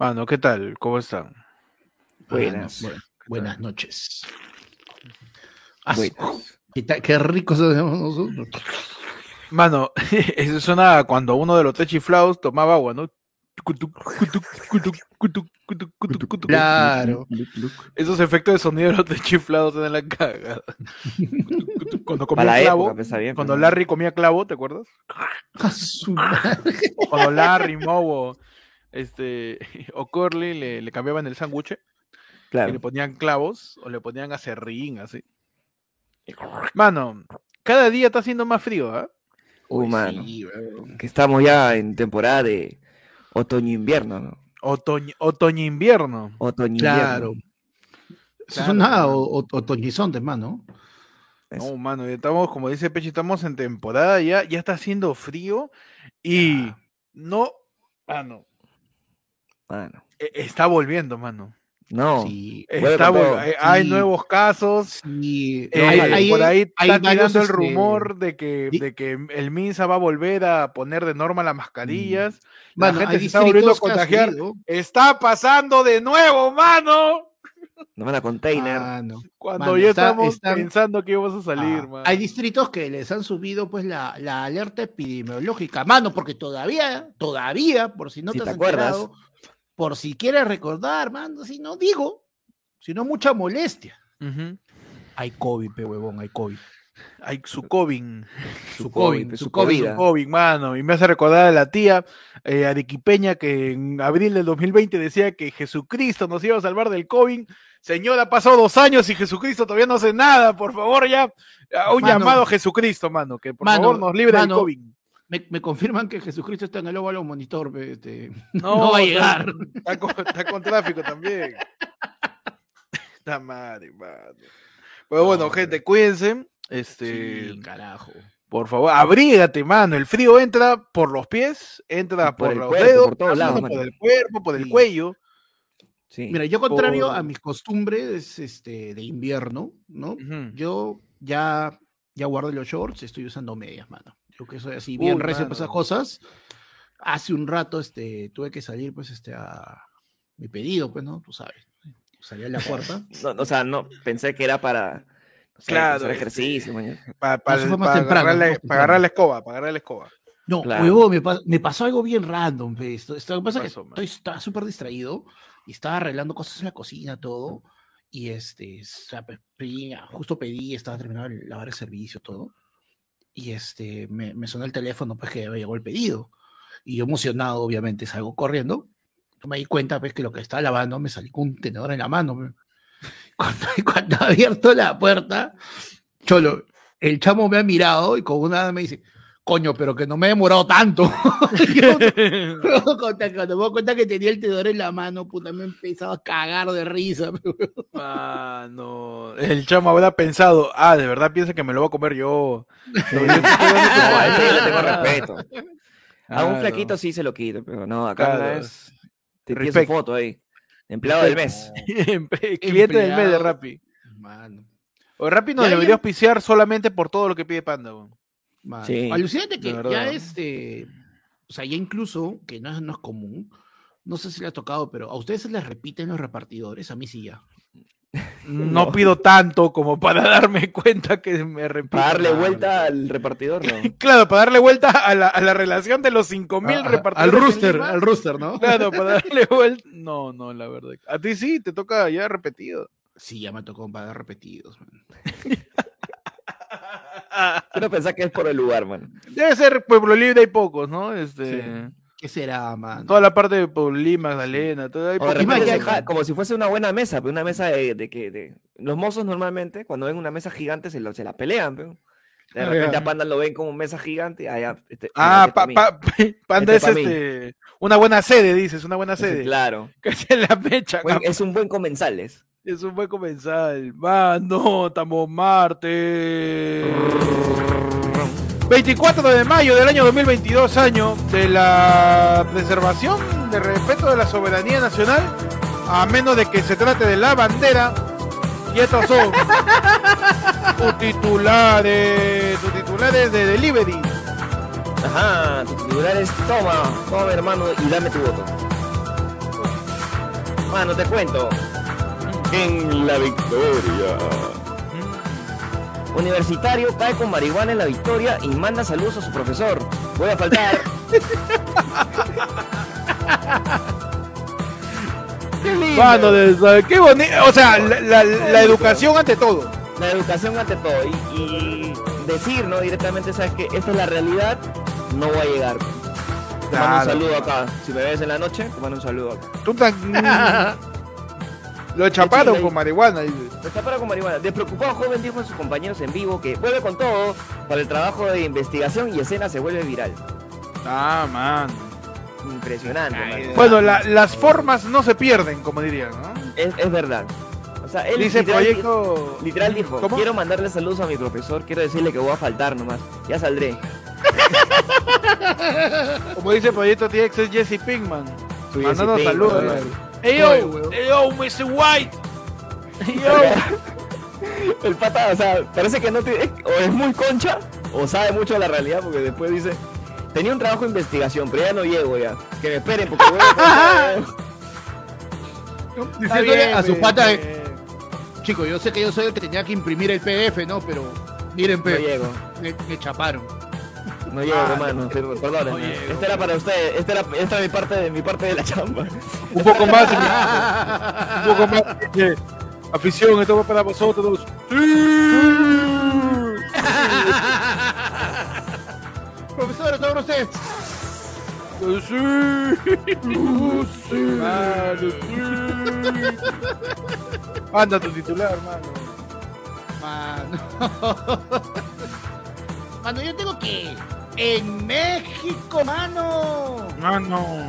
Mano, ¿qué tal? ¿Cómo están? Buenas. Buenas noches. Ah, Buenas. ¿Qué, qué rico se nosotros. Mano, eso suena cuando uno de los techiflados tomaba agua, ¿no? Claro. Esos efectos de sonido de los techiflados en la cagada. Cuando comía Para clavo, época, bien. cuando Larry comía clavo, ¿te acuerdas? Cuando Larry, Moe, este, o Curly le, le cambiaban el sándwich y Claro. le ponían clavos o le ponían acerrín, así. Mano, cada día está haciendo más frío, ¿ah? Uh, mano. Sí, weón. Que estamos ya en temporada de otoño-invierno, ¿no? Otoño, otoño-invierno. Otoño-invierno. Claro. Eso Claro, es una mano. o- o- otoñizonte, mano. No, mano, ya estamos, como dice Pechi, estamos en temporada ya, ya está haciendo frío y Ya. no, mano, Mano. e- está volviendo, mano. No. Sí. Está hay- hay Sí. nuevos casos. Sí. eh, hay- hay- por ahí hay está tirando el este, rumor de que, de que el Minsa va a volver a poner de norma las mascarillas. La Mano, gente se está volviendo a contagiar. Está pasando de nuevo, mano. Nos van a container. Cuando Mano, ya está- estamos están- pensando que íbamos a salir, Ah, mano. hay distritos que les han subido pues la, la alerta epidemiológica, mano, porque todavía, todavía, por si no Si te te has acuerdas. enterado, por si quieres recordar, mano, si no digo, si no mucha molestia. Hay COVID, pe huevón, hay COVID. Hay su COVID. Su su COVID, COVID, su COVID. Su COVID, mano. Y me hace recordar a la tía eh, arequipeña que en abril del 2020 decía que Jesucristo nos iba a salvar del COVID. Señora, ha pasado dos años y Jesucristo todavía no hace nada. Por favor, ya. a Un Mano. llamado a Jesucristo, mano. Que por Mano, favor nos libre mano. del COVID. Me, me confirman que Jesucristo está en el óvalo monitor, este, No, no, va a llegar. Está con, está con tráfico también. Está madre, mano. Pero bueno, No, gente, pero- cuídense. Este, Sí, carajo. Por favor, abrígate, mano. El frío entra por los pies, entra Por los cuerpo, dedos, por todos lados, por el cuerpo, por el cuello. Sí. Mira, yo contrario Por- a mis costumbres este, de invierno, ¿no? Yo ya, ya guardé los shorts, estoy usando medias, mano. Yo que soy así bien Uy, recio para esas cosas. Hace un rato este, tuve que salir, pues, este, a mi pedido, pues, ¿no? Tú sabes. Salí a la puerta. No, o sea, no, pensé que era para no sé, Claro, hacer este, ejercicio, mañana. Para eso fue más temprano, agarrar, la- agarrar la escoba, para agarrar la escoba. No, Claro. huevo, me, pa- me pasó algo bien random. Esto, esto- lo que pasa es que man? estoy, estaba súper distraído y estaba arreglando cosas en la cocina, todo. Y este, o sea, justo pedí, estaba terminando de lavar el servicio, todo. Y este, me, me sonó el teléfono, pues que me llegó el pedido. Y yo emocionado, obviamente, salgo corriendo. No me di cuenta, pues, que lo que estaba lavando me salí con un tenedor en la mano. pe. Cuando, cuando abierto la puerta, cholo, el chamo me ha mirado y con una me dice, coño, pero que no me he demorado tanto. Yo, cuando, me doy cuenta que tenía el tenedor en la mano, puta, me he empezado a cagar de risa. pe. Mano, el chamo habrá pensado, ah, de verdad piensa que me lo voy a comer yo. No, No, le tengo Ah, respeto. A un flaquito sí se lo quito, pero no, acá Claro. no es. Te su foto ahí. Empleado del mes. Cliente del mes de. Rappi. Mano, O Rappi nos debería auspiciar solamente por todo lo que pide Panda. weón. Mano. Sí. Alucinante que ya este, o sea, ya incluso, que no es, no es común, no sé si le ha tocado, pero a ustedes se les repiten los repartidores, a mí sí ya. No, No. pido tanto como para darme cuenta que me repito. Para darle no, vuelta al repartidor, no. Claro, para darle vuelta a la, a la relación de los 5000 A- a- repartidores. Al rooster, al rooster, ¿no? Claro, para darle vuelta. No, no, la verdad. A ti sí, te toca ya repetido. Sí, ya me tocó pagar repetidos. man. Quiero pensar que es por el lugar, man. Debe ser Pueblo Libre, hay pocos, ¿no? Este, Sí. ¿Qué será, man? Toda la parte de Pueblo Lima, Magdalena, todo hay de se ja- como si fuese una buena mesa, pero una mesa de, de que de... los mozos normalmente cuando ven una mesa gigante se, lo- se la pelean, pero de Ah, repente a Panda lo ven como mesa gigante, allá este, Ah, este pa, pa' mí. pa- Panda Este es este, una buena sede, dices, una buena sede. claro. Que se la mecha. Buen- capaz. es un buen comensales. Es un buen comensal. Mano, estamos martes. 24 de mayo del año 2022, año de la preservación, de respeto de la soberanía nacional, a menos de que se trate de la bandera. Y estos son tus titulares, tus titulares de delivery. Ajá, tu titular es toma, toma hermano y dame tu voto. Mano, te cuento. En la victoria. Universitario cae con marihuana en la victoria y manda saludos a su profesor. Voy a faltar. Qué lindo. Mano, qué bonito. O sea, la, la- la educación ante todo. La educación ante todo. Y, y decir, ¿no? Directamente, ¿sabes que Esta es la realidad. No voy a llegar. Te mando un saludo acá. Si me ves en la noche, te mando un saludo acá. Tú tan- Lo chaparon Chile. con marihuana. dice. Está para con marihuana. Despreocupado joven dijo a sus compañeros en vivo que vuelve con todo para el trabajo de investigación y escena se vuelve viral. Ah, man. Impresionante, Ay. Bueno, la- las formas no se pierden, como dirían, ¿no? Es, es verdad. O sea, él Dice literal, proyecto. literal dijo, ¿Cómo? quiero mandarle saludos a mi profesor, quiero decirle que voy a faltar nomás. Ya saldré. Como dice proyecto TX es Jesse Pinkman. Su Mandando saludos. Hey yo, hey yo, Mr. White. Hey yo. El pata, o sea, parece que no tiene, o es muy concha, o sabe mucho de la realidad, porque después dice, tenía un trabajo de investigación, pero ya no llego ya. Que me esperen porque voy a Diciéndole bien, a su bien, pata, bien. chico, yo sé que yo soy el que tenía que imprimir el PDF, ¿no? Pero miren, No pe, llego, me, me chaparon. No llego, Ah, hermano, per- perdónenme. no llego. Esta era para ustedes, esta era, esta era mi parte de mi parte de la chamba. Un poco más. un poco más. eh, afición, esto va para vosotros. Profesor, ¿todo para usted? Sí. Mano, sí. Anda tu titular, mano. Mano. Mano, yo tengo que. En México, mano. Mano.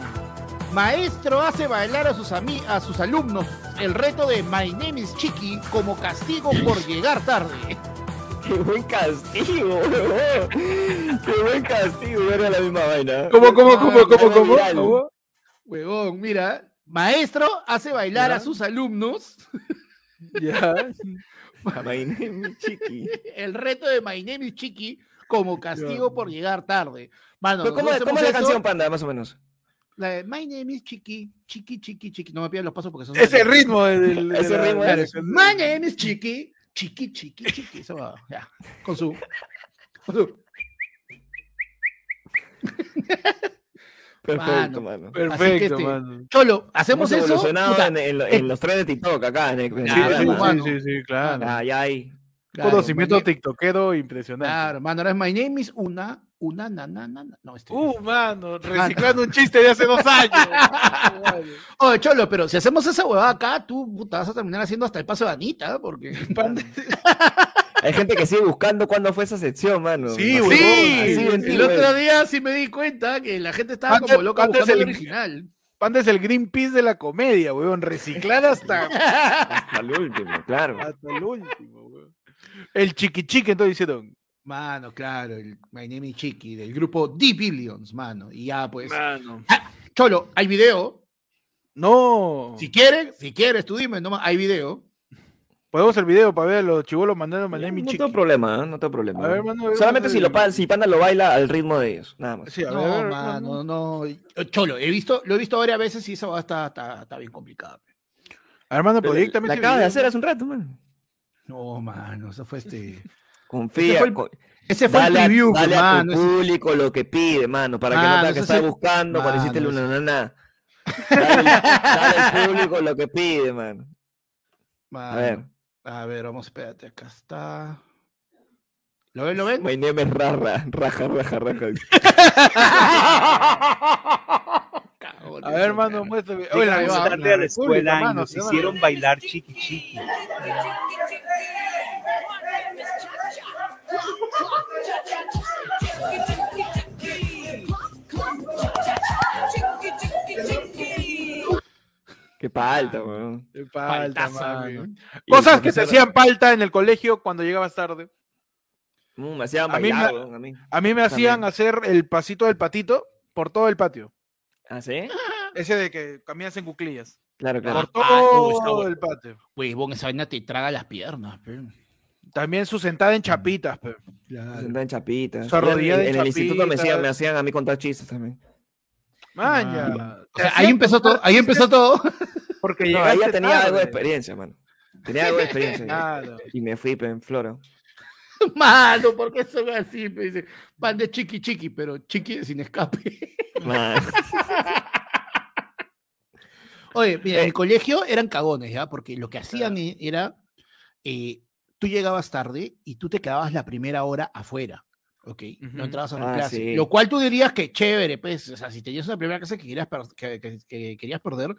Maestro hace bailar a sus, ami- a sus alumnos el reto de My Name is Chiqui como castigo por llegar tarde. Qué buen castigo. Qué buen castigo, era la misma vaina. ¿Cómo, cómo, cómo, cómo, Algo cómo? ¿Cómo? Huevón, mira. Maestro hace bailar Ya. a sus alumnos Ya. My name is Chiqui. el reto de My Name is Chiqui como castigo por llegar tarde. Mano, Pero ¿Cómo, es la canción, panda, más o menos? la de My Name is Chiqui, Chiqui, Chiqui, Chiqui. No me pidan los pasos porque son. Es el ritmo del. ritmo My name is Chiqui, Chiqui, Chiqui, Chiqui. Eso va, ya. Con su. Con su. Perfecto, Mano. mano. Perfecto, este, mano. Cholo, hacemos eso. en, eh, en los tres de TikTok acá. En el, Sí, sí, sí, sí, sí, claro. Ah, ya hay. Claro, Conocimiento name- tiktokero impresionante. Claro, mano, ahora es My name is una, una, na, na, na, na. No, este. Uh, mano, reciclando un chiste de hace dos años. Oye, Cholo, pero si hacemos esa huevada acá, tú puta, vas a terminar haciendo hasta el paso de Anita, porque. Hay gente que sigue buscando cuándo fue esa sección, mano. Sí, huevón, Sí, de el otro día sí me di cuenta que la gente estaba como loca antes buscando el el- original. Panda es el Greenpeace de la comedia, weón. Reciclar hasta, Hasta el último, claro. hasta el último. El chiqui chiqui, entonces hicieron. Mano, claro, el My Name is Chiqui, del grupo The Billions, mano. Y ya, pues. Mano. Cholo, hay video. No. Si quieres, si quieres, tú dime, no, hay video. Podemos el video para ver a los chivolos mandando No, mandar mi no chiqui. tengo problema, ¿eh? no tengo problema. A ver, mano, a ver, Solamente mano, si, lo, si Panda lo baila al ritmo de ellos, nada más. Sí, a ver, No, ver, mano, no. Cholo, he visto, lo he visto varias veces y esa va está, está, está bien complicada. A ver, hermano, proyectame La acabas de hacer hace un rato, man. No, mano, eso fue este. Confía. fue el- co- Ese fue dale el preview, dale a mano. tu ese- público lo que pide, mano, para que no Mano, tenga que estar sí- buscando cuando hiciste el Mano, una nana. Dale, dale al público lo que pide, mano. A Mano, ver. A ver, vamos, espérate, acá está. ¿Lo ven? ¿Lo ven? My name es Raja, raja, raja, raja. A ver, hermano, muéstrame. Oye, la- la- la la escuela y mano, nos se hicieron bailar chiqui chiqui. Qué palta, weón. Qué Faltaza, mano. Cosas que te hacían falta en el colegio cuando llegabas tarde. Mm, me hacían A mí bailar, me- weón, a mí. A mí me hacían También. hacer el pasito del patito por todo el patio. ¿Ah, sí? Ese de que caminas en cuclillas. Claro, claro. Por Ah, todo bueno. el patio. Huevón, esa vaina te traga las piernas, pe. También su sentada en chapitas. pe. Sentada en chapitas. Su arrodillada en, en en el instituto me hacían, me hacían a mí contar chistes también. Maña. O sea, ahí empezó todo, ahí empezó todo. Porque No, ahí ya tenía algo de experiencia, mano. Tenía algo de experiencia. Claro. y me fui en floro. Mano, ¿por qué son así? Me dice, van de chiqui chiqui, pero chiqui sin escape. Oye, mira, en Eh. el colegio eran cagones, ¿ya? Porque lo que hacían e- era, eh, tú llegabas tarde y tú te quedabas la primera hora afuera, ¿ok? No Ujú. entrabas a la Ah, clase. sí. Lo cual tú dirías que chévere, pues, o sea, si tenías una primera clase que querías, per- que, que- que querías perder,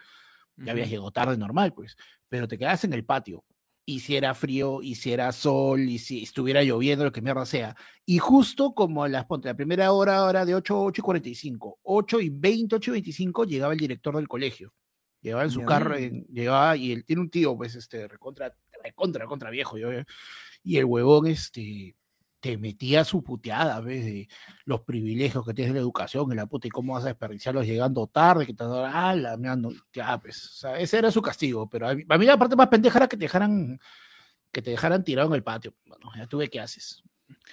ya habías llegado tarde normal, pues. Pero te quedabas en el patio. Y si era frío, y si era sol, y si estuviera lloviendo, lo que mierda sea. Y justo como a las, ponte, la primera hora, hora de 8, 8 y 45, 8 y 20, 8 y 25, llegaba el director del colegio. Llegaba en su carro, en- llegaba, y él tiene un tío, pues, este, recontra, recontra, contra viejo, yo, eh, y el huevón, este, te metía su puteada, ¿ves? De los privilegios que tienes de la educación, y la puta, y cómo vas a desperdiciarlos llegando tarde, que te ah, la mía, no, ya, pues, o sea, ese era su castigo, pero a mí, a mí la parte más pendeja era que te dejaran, que te dejaran tirado en el patio, bueno, ya tuve qué haces.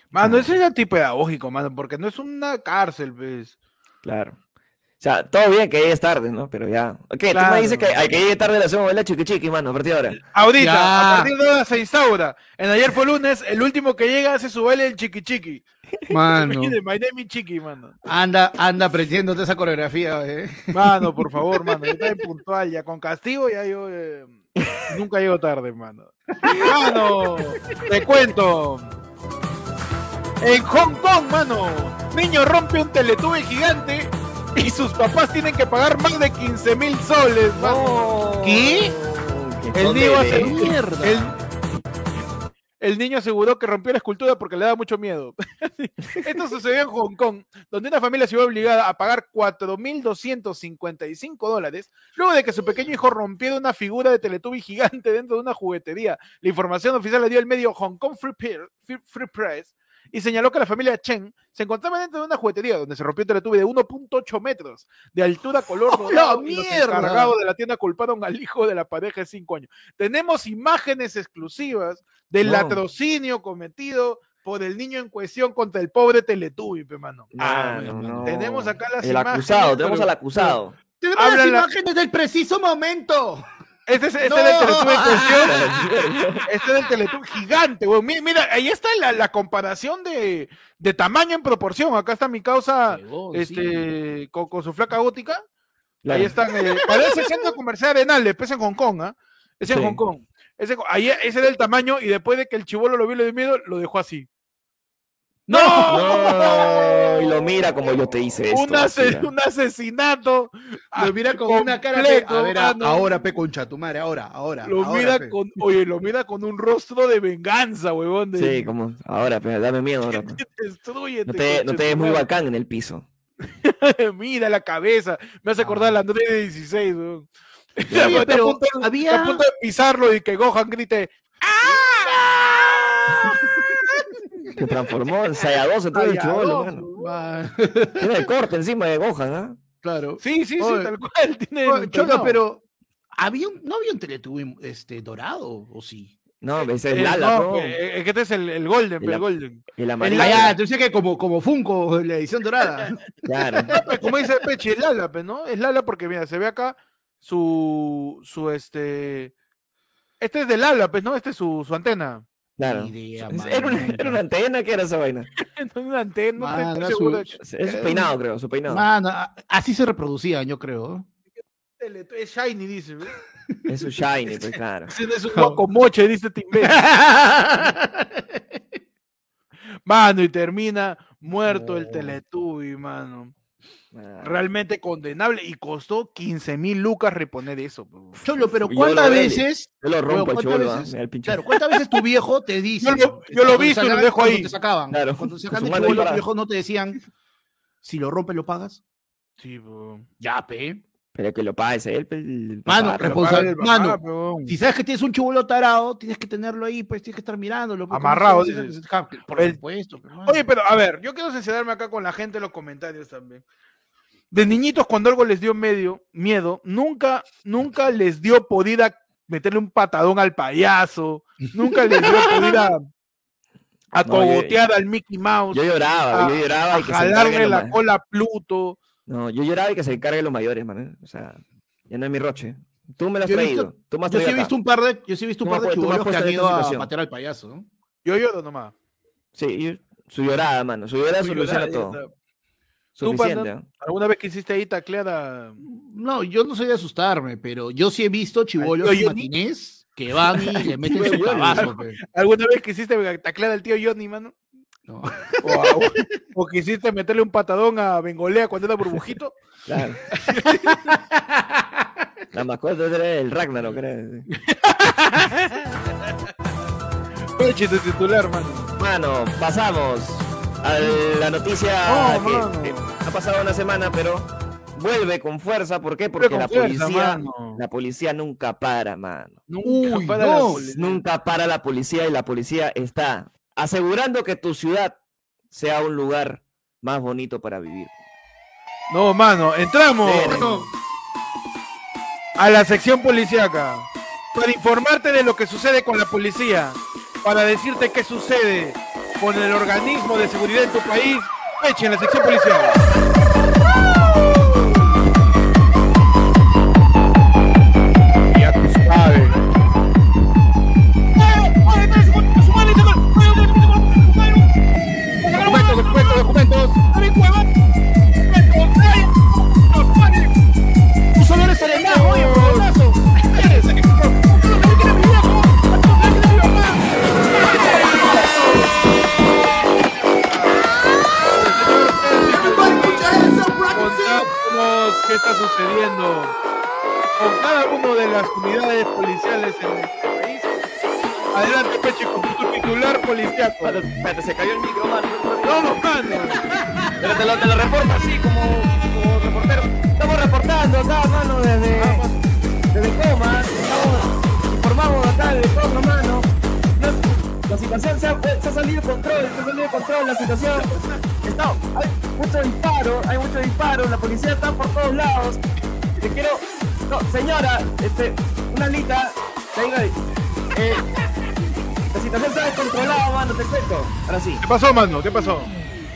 Mano, ese es antipedagógico, mano, porque no es una cárcel, pues. Claro. O sea, todo bien que llegues tarde, ¿no? Pero ya. Ok, tú Claro. me dices que al que llegue tarde le hacemos la chiqui chiqui, mano, a partir de ahora. Ahorita, Ya. a partir de ahora se instaura. En ayer fue lunes, el último que llega hace su baile el chiqui chiqui. Mano, My name is chiqui, mano. anda, anda aprendiéndote esa coreografía, eh. Mano, por favor, mano. Yo estoy puntual ya. Con castigo ya yo eh, nunca llego tarde, mano. Mano, te cuento. En Hong Kong, mano, niño rompe un teletube gigante y sus papás tienen que pagar más de 15 mil soles. ¿Qué? El niño, aseguró, el, el niño aseguró que rompió la escultura porque le daba mucho miedo. Esto sucedió en Hong Kong, donde una familia se vio obligada a pagar 4.255 dólares luego de que su pequeño hijo rompiera una figura de Teletubby gigante dentro de una juguetería. La información oficial la dio el medio Hong Kong Free, Peer- Free- Free Press y señaló que la familia Chen se encontraba dentro de una juguetería donde se rompió un Teletubby de 1.8 metros de altura color ¡Oh, dorado la y los mierda! encargados de la tienda culparon al hijo de la pareja de 5 años. Tenemos imágenes exclusivas del No. latrocinio cometido por el niño en cuestión contra el pobre Teletubby, pe, mano. Ah, no, no. Tenemos acá las El imágenes, acusado, tenemos pero- al acusado. Tenemos las la- imágenes del preciso momento. Este es, este ¡No! es el Teletubby en cuestión. Este es el Teletubby gigante, weón. Mi- Mira, ahí está la, la comparación de, de tamaño en proporción. Acá está mi causa sí. este, con, con su flaca gótica. Claro. Ahí están. eh, parece centro comercial Arenal, pues en Hong Kong, ¿ah? Es en Sí. Hong Kong. Ese, ahí, ese era el tamaño y después de que el chivolo lo vio le dio miedo, lo dejó así. ¡No! No, y lo mira como yo te hice esto. Un, asesinato. Lo mira con una cara de. completo, A ver, mano. ahora, pe concha, tu madre, ahora, ahora. Lo ahora, mira pe. con, oye, lo mira con un rostro de venganza, huevón. De, Sí, como, ahora, pero dame miedo ahora. Destrúyete, No te, no te ves muy bacán en el piso. Mira la cabeza. Me hace acordar a la Andrés de 16, weón. Oye, Está a pero punto- había- a punto de pisarlo y que Gohan grite. ¡Ah! Se transformó en Saiyajin todo el Saiyajin, chivolo, mano. Tiene el corte encima de Gohan, ¿ah? Claro. Sí, sí, sí, tal cual. Tiene Oye, el Cholo, pero. ¿había un- ¿No había un Teletubby este, dorado o sí? No, ese es Eh, Lala, no, ¿no? eh, es que este es el, el Golden, la- el Golden. El Ah, amarillo. ya, tú dices que como, como Funko, la edición dorada. Claro. Como dice Peche, es Lala, ¿no? Es Lala porque, mira, se ve acá su, su, este... Este es de Lala, pues, ¿no? Este es su, su antena. Claro. Idea, Era una, nunca. era una antena, ¿qué era esa vaina? No es una antena, no estoy era seguro. su- Es su peinado, creo, su peinado. Así se reproducían, yo creo. Es Shiny, dice. Es su shiny, pues claro. Es un guacomoche, dice Timbé. Mano, y termina muerto el No. Teletubby, mano. Ah. Realmente condenable. Y costó 15 mil lucas reponer eso. pe. Cholo, pero ¿cuántas lo veces? Yo lo rompo ¿cuántas chivolo, ¿ah? veces? Claro, ¿cuántas veces tu viejo te dice? Yo lo- yo lo he cuando visto y lo sacaban- dejo ahí. te sacaban. Claro, Cuando ahí chivolo, los parada. viejos no te decían, si lo rompes, lo pagas. Sí. Ya, pe. Pero que lo pague ese él, pues, el Mano, papá, Lo Responsa- paga el papá, mano. Si sabes que tienes un chivolo tarado, tienes que tenerlo ahí, pues tienes que estar mirándolo. pues, ¿cómo Amarrado, dices. Por El- supuesto. Oye, pero a ver, yo quiero sincerarme acá con la gente en los comentarios también. De niñitos, cuando algo les dio medio miedo, nunca, nunca les dio por ir a meterle un patadón al payaso, nunca les dio por ir a, No, cogotear al Mickey Mouse, Yo lloraba, a- yo lloraba a y que se encarguen jalarle los la cola a Pluto. No, yo lloraba y que se encarguen los mayores, man. ¿eh? O sea, ya no es mi roche. Tú me lo has Yo traído. visto- Tú me has Yo sí he visto un par de, yo sí he visto un par de chibolos que han ido a patear al payaso, ¿no? Yo lloro nomás. Sí, su llorada, mano. Su llorada soluciona todo. Tú, panda. ¿eh? ¿Alguna vez quisiste ahí taclear a... No, yo no soy de asustarme, pero yo sí he visto en Johnny? matinés que van y le meten su. ¿Alguna vez quisiste taclear al tío Johnny, mano? No. O, a- o- o quisiste meterle un patadón a Bengolea cuando era burbujito? Claro. La mascota era el Ragnarok, creo. Peche, tu titular, mano. Mano, pasamos a la noticia Oh, que mano. eh, ha pasado una semana, pero vuelve con fuerza. ¿Por qué? Porque la fuerza, policía, mano. la policía nunca para, mano. Nunca Uy, para no. la policía. Nunca para la policía y la policía está asegurando que tu ciudad sea un lugar más bonito para vivir. No, mano, entramos a la sección policíaca para informarte de lo que sucede con la policía, para decirte qué sucede con el organismo de seguridad en tu país. Peche, en la sección policial. Está sucediendo con cada una de las unidades policiales en nuestro país. Adelante, Peche, con tu titular policiaco. Espérate, se cayó el micro, mano. No, no, mano. Pero te lo, te lo reporto así como, como reportero. Estamos reportando acá, mano, desde, desde Coma. Estamos, informamos acá de todo, mano. No, La situación se ha, se ha salido de control, se ha salido de control la situación. Está, hay mucho disparo, hay mucho disparo, la policía está por todos lados. Te quiero, no, señora, este, una alita, venga ahí. Eh, la situación está descontrolada, mano, te cuento. Ahora sí. ¿Qué pasó, mano? ¿Qué pasó?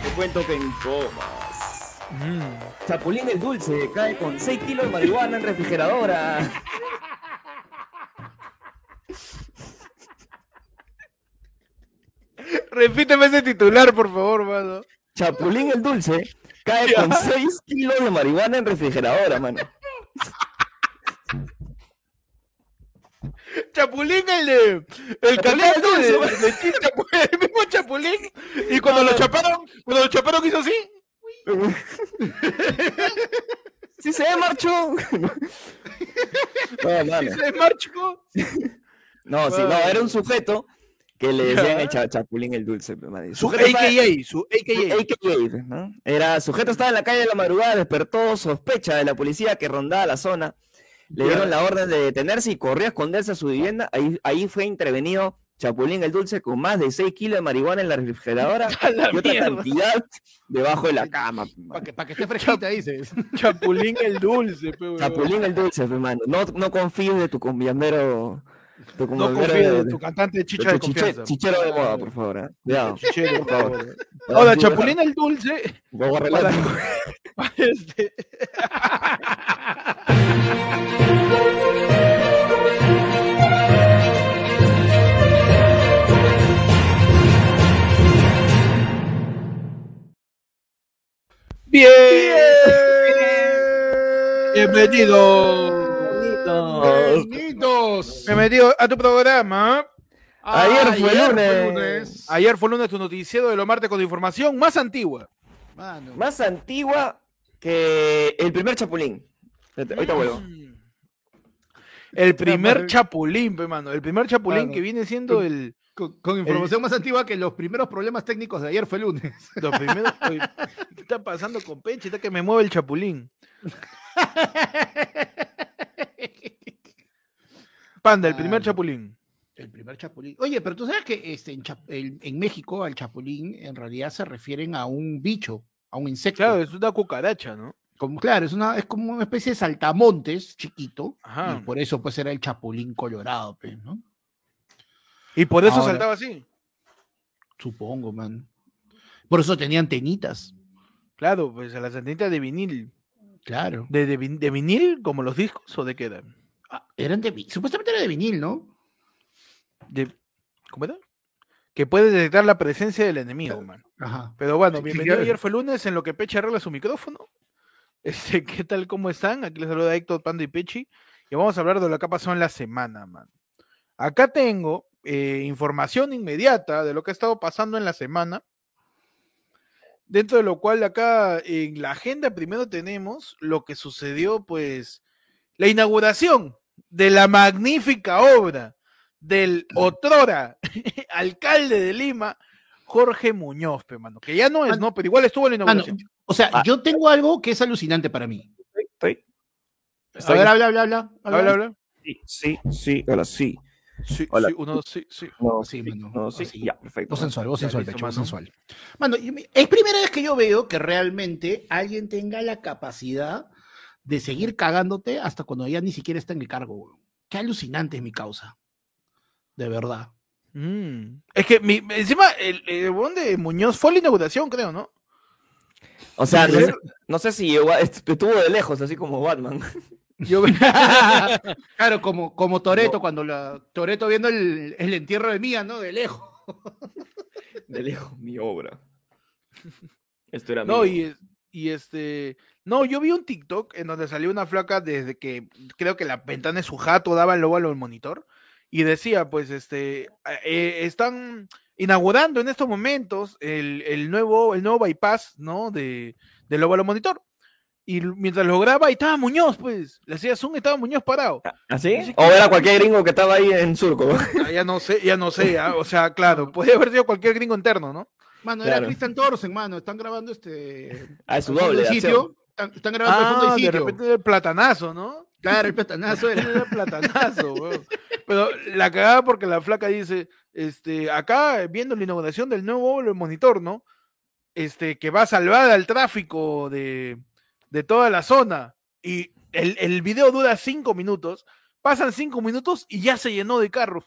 Te cuento que en comas. Chapulín el dulce cae con 6 kilos de marihuana en refrigeradora. Repíteme ese titular, por favor, mano. Chapulín el dulce cae con 6 kilos de marihuana en refrigeradora, mano. Chapulín, el de. El cantante el dulce, de, de el mismo Chapulín. Y cuando lo chaparon, cuando lo chaparon hizo así. Sí se marchó. No, mano. se marchó. No, sí, no, era un sujeto que le decían el cha- Chapulín el dulce. mano. El Su estaba- AKA, su AKA. AKA, ¿no? Era sujeto estaba en la calle de la madrugada, despertó sospecha de la policía que rondaba la zona. Le dieron la orden de detenerse y corrió a esconderse a su vivienda. Ahí, ahí fue intervenido Chapulín el Dulce con más de 6 kilos de marihuana en la refrigeradora la y otra mierda. cantidad debajo de la cama. mano. Para que, pa' que esté fresquita, dices. Chapulín el dulce, pe. Chapulín el Dulce, pe, mano. No, no confíes de tu conviamero. Tu No en tu cantante de chicha de confianza. chichero de moda, por favor. ¿eh? Cuidado. Chichero, por favor. Ahora, Chapulín el dulce. Voy a Para- para este- Bien. Bienvenido. Bienvenidos. Bienvenido a tu programa. Ayer fue lunes. Ayer fue lunes tu noticiero de lo martes con información más antigua. Mano. más antigua que el primer Chapulín. Ahorita vuelvo. Mm. El primer chapulín, mano. El primer chapulín Mano. que viene siendo el. Con, con información más antigua que los primeros problemas técnicos de ayer fue lunes. Los primeros. ¿Qué está pasando con Peche? Está que me mueve el chapulín. Panda, el primer chapulín. El primer chapulín. Oye, pero tú sabes que este, en, Chap- el- en México al chapulín en realidad se refieren a un bicho, a un insecto. Claro, es una cucaracha, ¿no? Como, claro, es, una, es como una especie de saltamontes chiquito. Ajá. Y por eso pues era el chapulín colorado, pues, ¿no? Y por eso Ahora- saltaba así. Supongo, man. Por eso tenía antenitas. Claro, pues a las antenitas de vinil. Claro. ¿De, de, de vinil, como los discos, o de qué eran? Ah, Eran de, supuestamente era de vinil, ¿no? De- ¿Cómo era? Que puede detectar la presencia del enemigo, man. Ajá. Pero bueno, Sí, bienvenido. claro. Ayer fue lunes en lo que Peche arregla su micrófono. Este, ¿qué tal? ¿Cómo están? Aquí les saluda Héctor Pando y Pechi. Y vamos a hablar de lo que ha pasado en la semana, man. Acá tengo eh, información inmediata de lo que ha estado pasando en la semana. Dentro de lo cual acá en la agenda primero tenemos lo que sucedió, pues, la inauguración de la magnífica obra del otrora alcalde de Lima, Jorge Muñoz, pe, mano, que ya no es, ¿no? Pero igual estuvo en la Mano, inauguración. o sea, Ah. yo tengo algo que es alucinante para mí. Estoy. A ver, habla, habla, habla. Habla, habla. Sí, sí, sí, hola, sí. Sí, Hola. sí, uno, sí, sí. No, Sí, mano, no, sí, ya, perfecto. Voz sensual, Ya sensual, Pecho, mano. sensual. Mano, es primera vez que yo veo que realmente alguien tenga la capacidad de seguir cagándote hasta cuando ya ni siquiera está en el cargo, weón. Qué alucinante es mi causa. De verdad. Mm. Es que mi, encima el, el de Muñoz fue la inauguración, creo, ¿no? O sea, no sé, no sé si estuvo de lejos, así como Batman. Yo claro, como, como Toreto, cuando la Toreto viendo el, el entierro de Mía, ¿no? De lejos. De lejos, mi obra. Esto era No, mío. y, y este. No, yo vi un TikTok en donde salió una flaca desde que creo que la ventana de su jato daba el óvalo al monitor. Y decía, pues, este. eh, están inaugurando en estos momentos el, el nuevo, el nuevo bypass, ¿no? De, del óvalo monitor. Y mientras lo graba, ahí estaba Muñoz, pues. Le hacía zoom y estaba Muñoz parado. ¿Así? Así O era cualquier gringo que estaba ahí en surco. Ah, Ya no sé, ya no sé. ah, O sea, claro, podría haber sido cualquier gringo interno, ¿no? Mano, era Claro. Christian Thorsen, mano. Están grabando este. Ah, es su doble del de sitio. Están, están grabando el fondo Ah, del de sitio. repente el platanazo, ¿no? Claro, el platanazo era. Era platanazo, weón. Pero la cagada porque la flaca dice, este, acá viendo la inauguración del nuevo monitor, ¿no? Este, que va a salvar al tráfico de, de toda la zona. Y el, el video dura cinco minutos. Pasan cinco minutos y ya se llenó de carros.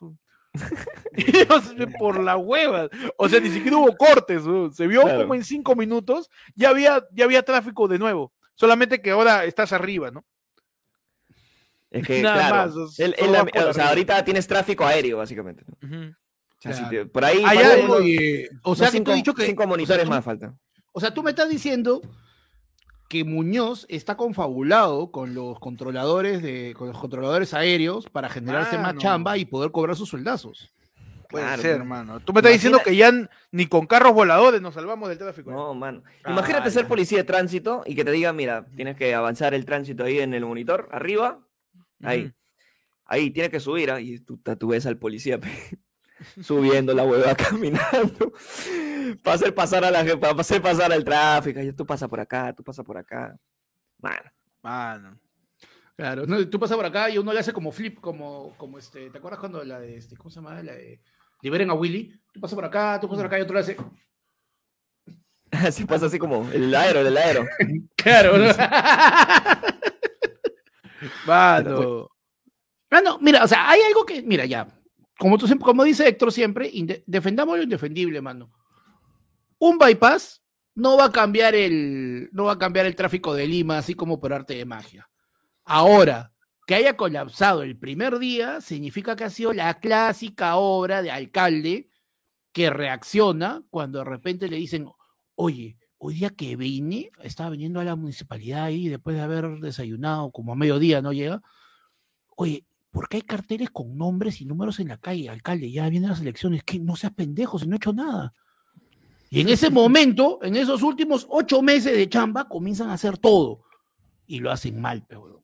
por la hueva. O sea, ni siquiera hubo cortes. Se vio Claro. como en cinco minutos ya había, ya había tráfico de nuevo. Solamente que ahora estás arriba, ¿no? Es que, Nada claro. más, es- o sea, ahorita tienes tráfico aéreo, básicamente. ¿no? Ujú. O sea, si Claro. te- por ahí Hay algo- unos- Oye, o sea, que tú cinco, has dicho que. cinco o sea, monitores tú- más faltan. O sea, tú me estás diciendo que Muñoz está confabulado con los controladores de, con los controladores aéreos para generarse más chamba y poder cobrar sus sueldazos. Puede Claro, ser, ¿no? hermano. Tú me estás diciendo Imagina- que ya ni con carros voladores nos salvamos del tráfico. No, mano. Ah, Imagínate ser policía de tránsito y que te digan, mira, tienes que avanzar el tránsito ahí en el monitor, arriba, ahí. Ahí, tienes que subir, ¿ah? y tú, tú ves al policía pe, subiendo la hueva caminando para hacer pasar a la gente, para hacer pasar al tráfico. Y tú pasas por acá, tú pasas por acá. Mano, Mano. Claro, no, tú pasas por acá y uno le hace como flip, como, como este, ¿te acuerdas cuando la de este, ¿cómo se llama? La de Liberen a Willy. Tú pasas por acá, tú pasas por acá y otro le hace. así pasa así como el aero, el aero. Claro, ¿no? Mano. Ah, no, mira, o sea, hay algo que, mira, ya, como tú siempre, como dice Héctor siempre, defendamos lo indefendible, mano. Un bypass no va a cambiar el, no va a cambiar el tráfico de Lima así como por arte de magia. Ahora, que haya colapsado el primer día significa que ha sido la clásica obra de alcalde que reacciona cuando de repente le dicen, oye, hoy día que vine, estaba viniendo a la municipalidad ahí después de haber desayunado, como a mediodía, ¿no llega? Oye, ¿por qué hay carteles con nombres y números en la calle, alcalde? Ya vienen las elecciones, que no seas pendejo, si no he hecho nada. Y en ese momento, en esos últimos ocho meses de chamba, comienzan a hacer todo. Y lo hacen mal, pero.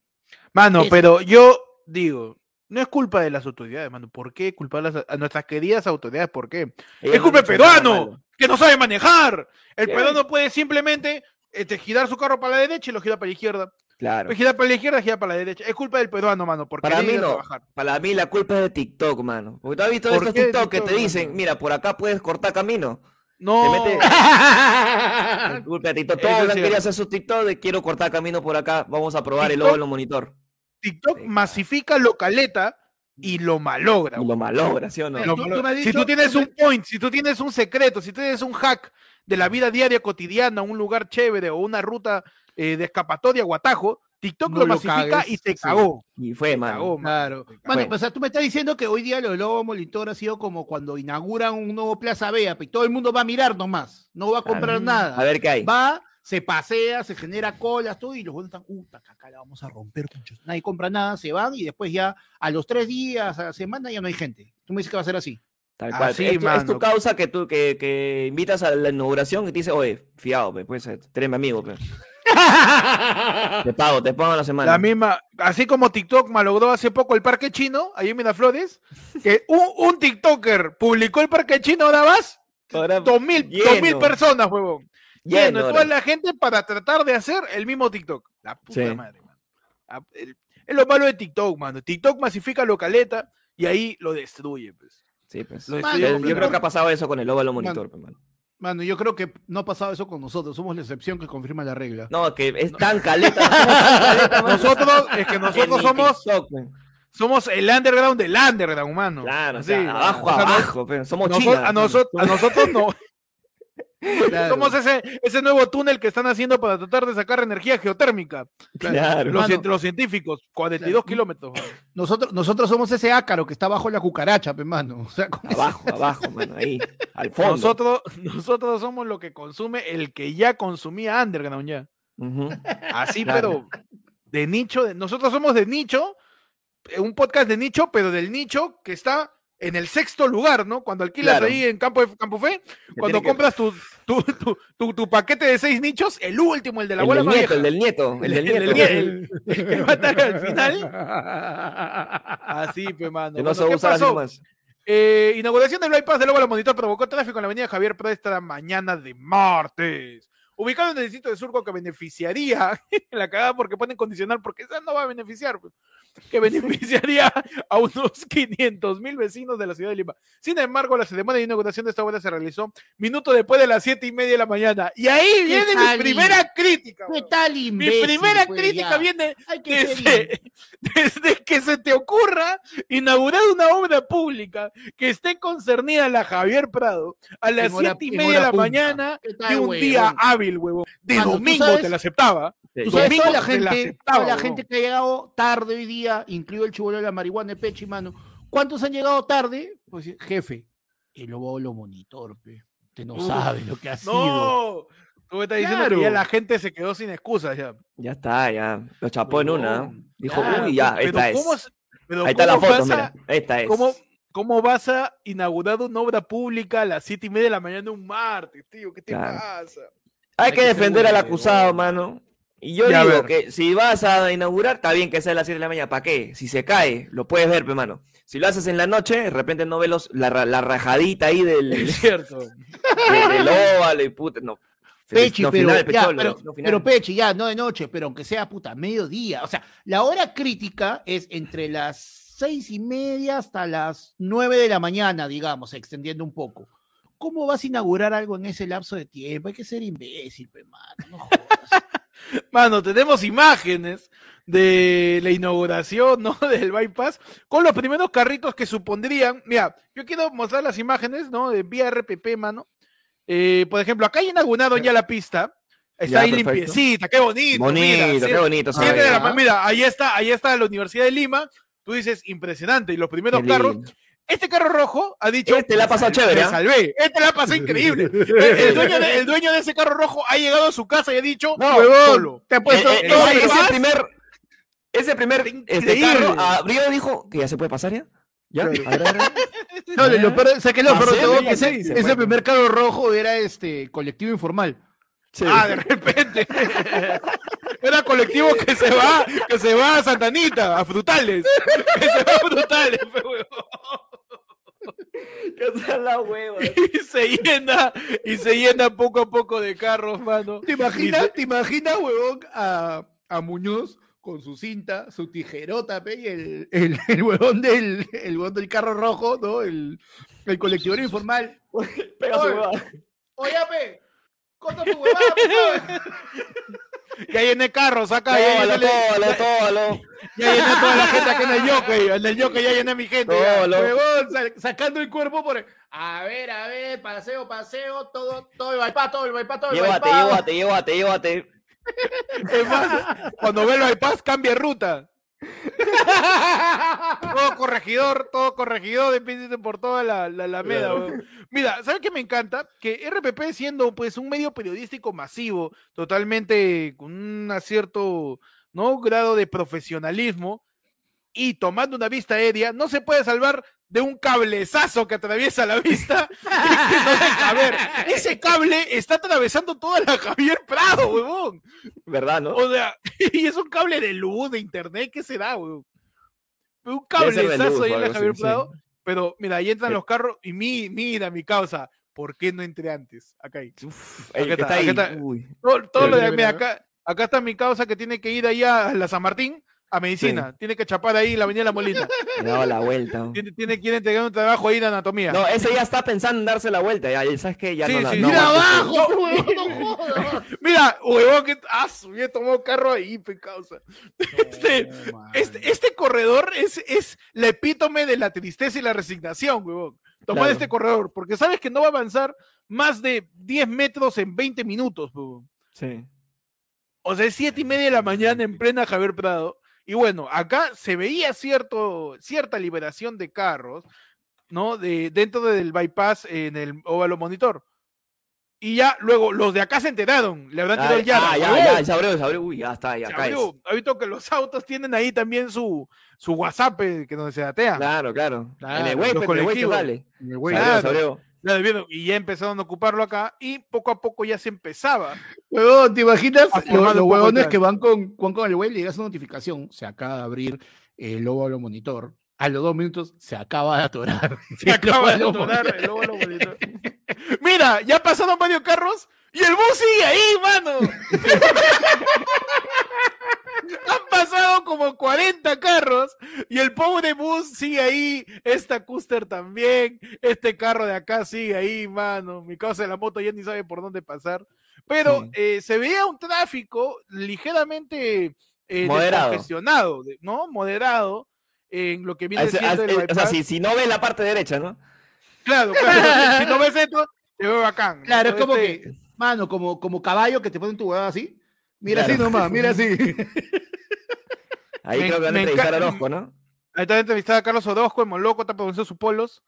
Mano, Es- pero yo digo, no es culpa de las autoridades, mano. ¿Por qué culparlas a, a nuestras queridas autoridades? ¿Por qué? Ellos es culpa del peruano, que no sabe manejar. El ¿Qué? peruano puede simplemente este, girar su carro para la derecha y lo gira para la izquierda. Claro. Pues gira para la izquierda, gira para la derecha. Es culpa del peruano, mano, porque Para mí no. trabajar. Para mí la culpa es de TikTok, mano. Porque tú has visto ¿Por estos de TikTok que te TikTok, dicen, mano? mira, por acá puedes cortar camino. No, mete- TikTok. Todos es han querido cierto. hacer su TikTok de quiero cortar camino por acá. Vamos a probar el TikTok- óvalo monitor. TikTok Sí, masifica lo caleta y lo malogra. Y lo malogra, ¿sí o no? Lo Tú- tú si tú tienes tú un point, si tú tienes un secreto, si tienes un hack de la vida diaria cotidiana, un lugar chévere o una ruta eh, de escapatoria o atajo, TikTok No lo masifica y te sí. cagó. Y fue, Te mano. cagó. Claro. Mano, Bueno. o sea, tú me estás diciendo que hoy día lo del lobo monitor ha sido como cuando inauguran un nuevo Plaza Vea, y todo el mundo va a mirar nomás, no va a comprar nada. A ver qué hay. Va, se pasea, se genera colas, todo, y los buenos están, uh, acá la vamos a romper, conchos. Nadie compra nada, se van, y después ya a los tres días, a la semana, ya no hay gente. Tú me dices que va a ser así. Tal cual. Así, es, tu, es tu mano. causa que tú que, que invitas a la inauguración y te dice, oye, fiado, pues, eres mi amigo, pe. Te pago, te pago la semana. La misma, así como TikTok malogró hace poco el parque chino, ahí en Miraflores, que un, un TikToker publicó el parque chino nada más, Ahora, dos mil, dos mil personas, huevón. Lleno, lleno, toda la gente para tratar de hacer el mismo TikTok. La puta Sí. madre, mano. Ah, Es lo malo de TikTok, mano. TikTok masifica lo caleta y ahí lo destruye, pues. Sí, pues. Lo Yo- creo que ha pasado eso con el óvalo monitor, pe, mano. Mano, yo creo que no ha pasado eso con nosotros, somos la excepción que confirma la regla. No, que es tan caleta. Nosotros, es que nosotros somos, TikTok, somos el underground del underground, humano. Claro, o Así, sea, abajo, o sea, no- abajo, pe. Somos Noso- China. a, noso- a nosotros no. Claro. Somos ese, ese nuevo túnel que están haciendo para tratar de sacar energía geotérmica. Claro. Los, Mano. los científicos, 42 Claro. kilómetros. Nosotros, nosotros somos ese ácaro que está bajo la cucaracha, pe, mano. O sea, con- Abajo, abajo, mano, ahí. Al fondo. Nosotros, nosotros somos lo que consume el que ya consumía underground ya. Así, Claro. pero de nicho. de- nosotros somos de nicho, un podcast de nicho, pero del nicho que está en el sexto lugar, ¿no? Cuando alquilas Claro. ahí en Campo, de, Campo Fe, cuando que- compras tu, tu, tu, tu- tu paquete de seis nichos, el último, el de la El abuela del más nieto, vieja. el del nieto, el del El del nieto. nie- el- el que va a estar al final. Así, pe, mano. Que no Bueno, se ¿qué usa pasó? nomás. Eh, inauguración del bypass del Óvalo Monitor provocó tráfico en la avenida Javier Prada esta mañana de martes. Ubicado en el distrito de Surco que beneficiaría, la cagada porque ponen condicional, porque esa no va a beneficiar, pues, que beneficiaría a unos 500 mil vecinos de la ciudad de Lima. Sin embargo, la ceremonia de inauguración de esta obra se realizó minuto después de las siete y media de la mañana. Y ahí viene mi primera crítica. ¿Qué tal, Mi imbécil, primera pues, crítica ya? viene desde, desde que se te ocurra inaugurar una obra pública que esté concernida a la Javier Prado a las hora- siete y media de la punta. mañana ¿Qué tal, de un huevón? día hábil, huevo. De Mano, ¿tú domingo te la aceptaba. Sí. Tú sabes, Domingo toda la te la gente, aceptaba, toda la huevón. gente que ha llegado tarde hoy día, incluido el chubolo de la marihuana de Pechi, mano. ¿Cuántos han llegado tarde? Pues jefe, el lobo lo monitor, pe. Usted no Uf, sabe lo que ha sido. No, tú me estás diciendo que ya la gente se quedó sin excusas ya. Ya está, ya. Lo chapó en una. Dijo, claro, uy, ya, Pero esta es. ¿cómo, pero Ahí está la cómo foto, vas a- mira. Esta es. ¿Cómo, ¿Cómo vas a inaugurar una obra pública a las siete y media de la mañana un martes, tío? ¿Qué te Claro. pasa? Hay Hay que defender al acusado, mano. Y yo Ya, digo que si vas a inaugurar, está bien que sea a las 7 de la mañana. ¿Para qué? Si se cae, lo puedes ver, pe, mano. Si lo haces en la noche, de repente no ves los- la, ra- la rajadita ahí del, Es cierto. del, del óvalo y puta. No. Pechi, no, pero, final, ya, pecholo, pero, no, final. pero Pechi, ya, no de noche, pero aunque sea puta, mediodía. O sea, la hora crítica es entre las seis y media hasta las nueve de la mañana, digamos, extendiendo un poco. ¿Cómo vas a inaugurar algo en ese lapso de tiempo? Hay que ser imbécil, pe, mano, no jodas. Mano, tenemos imágenes de la inauguración, ¿no? Del bypass, con los primeros carritos que supondrían. Mira, yo quiero mostrar las imágenes, ¿no? De vía RPP, mano. Eh, por ejemplo, acá ya inauguraron ya la pista. Está Ya, ahí perfecto. limpiecita, qué bonito. Bonito, mira, qué sí, bonito. mira, ahí está, ahí está la Universidad de Lima. Tú dices, impresionante. Y los primeros Qué carros, lindo. Este carro rojo ha dicho. Este la ha "Me pasado chévere, me ¿ah?" salvé. Este la ha pasado increíble. El, el dueño de, el dueño de ese carro rojo ha llegado a su casa y ha dicho, No, huevón, te ha puesto Eh, eh, todo ese, primer, ese primer este carro abrió dijo que ya se puede pasar ya. ¿Ya? A ver, a ver, a ver. No, lo, lo peor, ¿sabes qué es lo peor todo? Que ese, primer carro rojo era este colectivo informal. Sí. Ah, de repente. Era colectivo que se va, que se va a Santanita, a Frutales. Que se va a Frutales, pe, Y se llena, y se llena poco a poco de carros, mano. ¿Te imaginas, se- te imaginas, huevón, a, a Muñoz con su cinta, su tijerota, pe, y el, el, el huevón del, el huevón del carro rojo, ¿no? El, el colectivero informal. Pega su Oye. hueva. Oye, pe, corta tu huevada. Ya llené carros acá, ya llené, ya llené toda la gente acá en el yoke. En el yoke ya llené mi gente. Huevón, sa- sacando el cuerpo por... A ver, a ver, paseo, paseo, todo, todo el bypass, todo el bypass, todo el Llévate, llévate, llévate, llévate. Es más, cuando ve el bypass, cambia ruta. todo corregidor, todo corregidor, empieza por toda la, la. Mira, ¿sabes qué me encanta? Que RPP siendo pues un medio periodístico masivo, totalmente con un cierto ¿no? grado de profesionalismo y tomando una vista aérea, no se puede salvar de un cablezazo que atraviesa la vista y que no deja ver. Ese cable está atravesando toda la Javier Prado, huevón. ¿Verdad, no? O sea, y es un cable de luz, de internet, ¿qué será, weón? Un cablezazo ahí en la Javier así, sí. Prado, pero mira, ahí entran los carros y mi, mira mi causa. ¿Por qué no entré antes? Acá hay. Uf, Acá el que está, está ahí. acá está. Uy. Todo, todo lo de, mira, acá, acá está mi causa que tiene que ir ahí a la San Martín a medicina. Tiene que chapar ahí la avenida La Molina. Daba la vuelta. tiene, tiene que ir a entregar un trabajo ahí de anatomía. No, ese ya está pensando en darse la vuelta. Ya, ¿sabes qué? Ya Sí, no, sí, no, mira abajo, huevón, no jodas. Mira, huevón, que. Ah, subí, tomó carro ahí, pe causa. Este, No. Este, este corredor es, es la epítome de la tristeza y la resignación, huevón. Tomar Claro. este corredor, porque sabes que no va a avanzar más de 10 metros en 20 minutos, huevón. Sí. O sea, es siete y media de la mañana en plena Javier Prado. Y bueno, acá se veía cierto, cierta liberación de carros, ¿no? De, dentro del bypass en el óvalo monitor. Y ya luego los de acá se enteraron, le habrán tirado el yarda. ah, ya, ya, se abrió, se abrió. Uy, ya está, ya Se abrió. Ha visto que los autos tienen ahí también su, su WhatsApp, eh, que donde se datea. Claro, claro. Claro, en el web, en el web colectivos. sale. El güey, Se Claro. abrió, se abrió. Y ya empezaron a ocuparlo acá y poco a poco ya se empezaba. Huevón, ¿te imaginas los poco huevones que van con, van con el güey, le llega su notificación, se acaba de abrir el óvalo monitor, a los dos minutos se acaba de atorar. Se acaba de atorar el óvalo monitor. Mira, ya pasaron varios carros y el bus sigue ahí, mano. Han pasado como 40 carros y el pobre bus sigue ahí. Esta Custer también. Este carro de acá sigue ahí, mano. Mi causa de la moto ya ni sabe por dónde pasar. Pero Sí. eh, se veía un tráfico ligeramente eh, Moderado. ¿no? Moderado en lo que viene es- siendo el es- o sea, bypass. si, si no ves la parte derecha, ¿no? Claro, claro. si no ves esto, te veo bacán. ¿no? Claro, es como Este, que, mano, como, como caballo que te ponen tu huevada así. Mira Claro. así nomás, mira así. Ahí Me- creo que van a entrevistar a Orozco, ¿no? Ahí está entrevistada a Carlos Orozco, el Moloco, está pronunciando sus polos.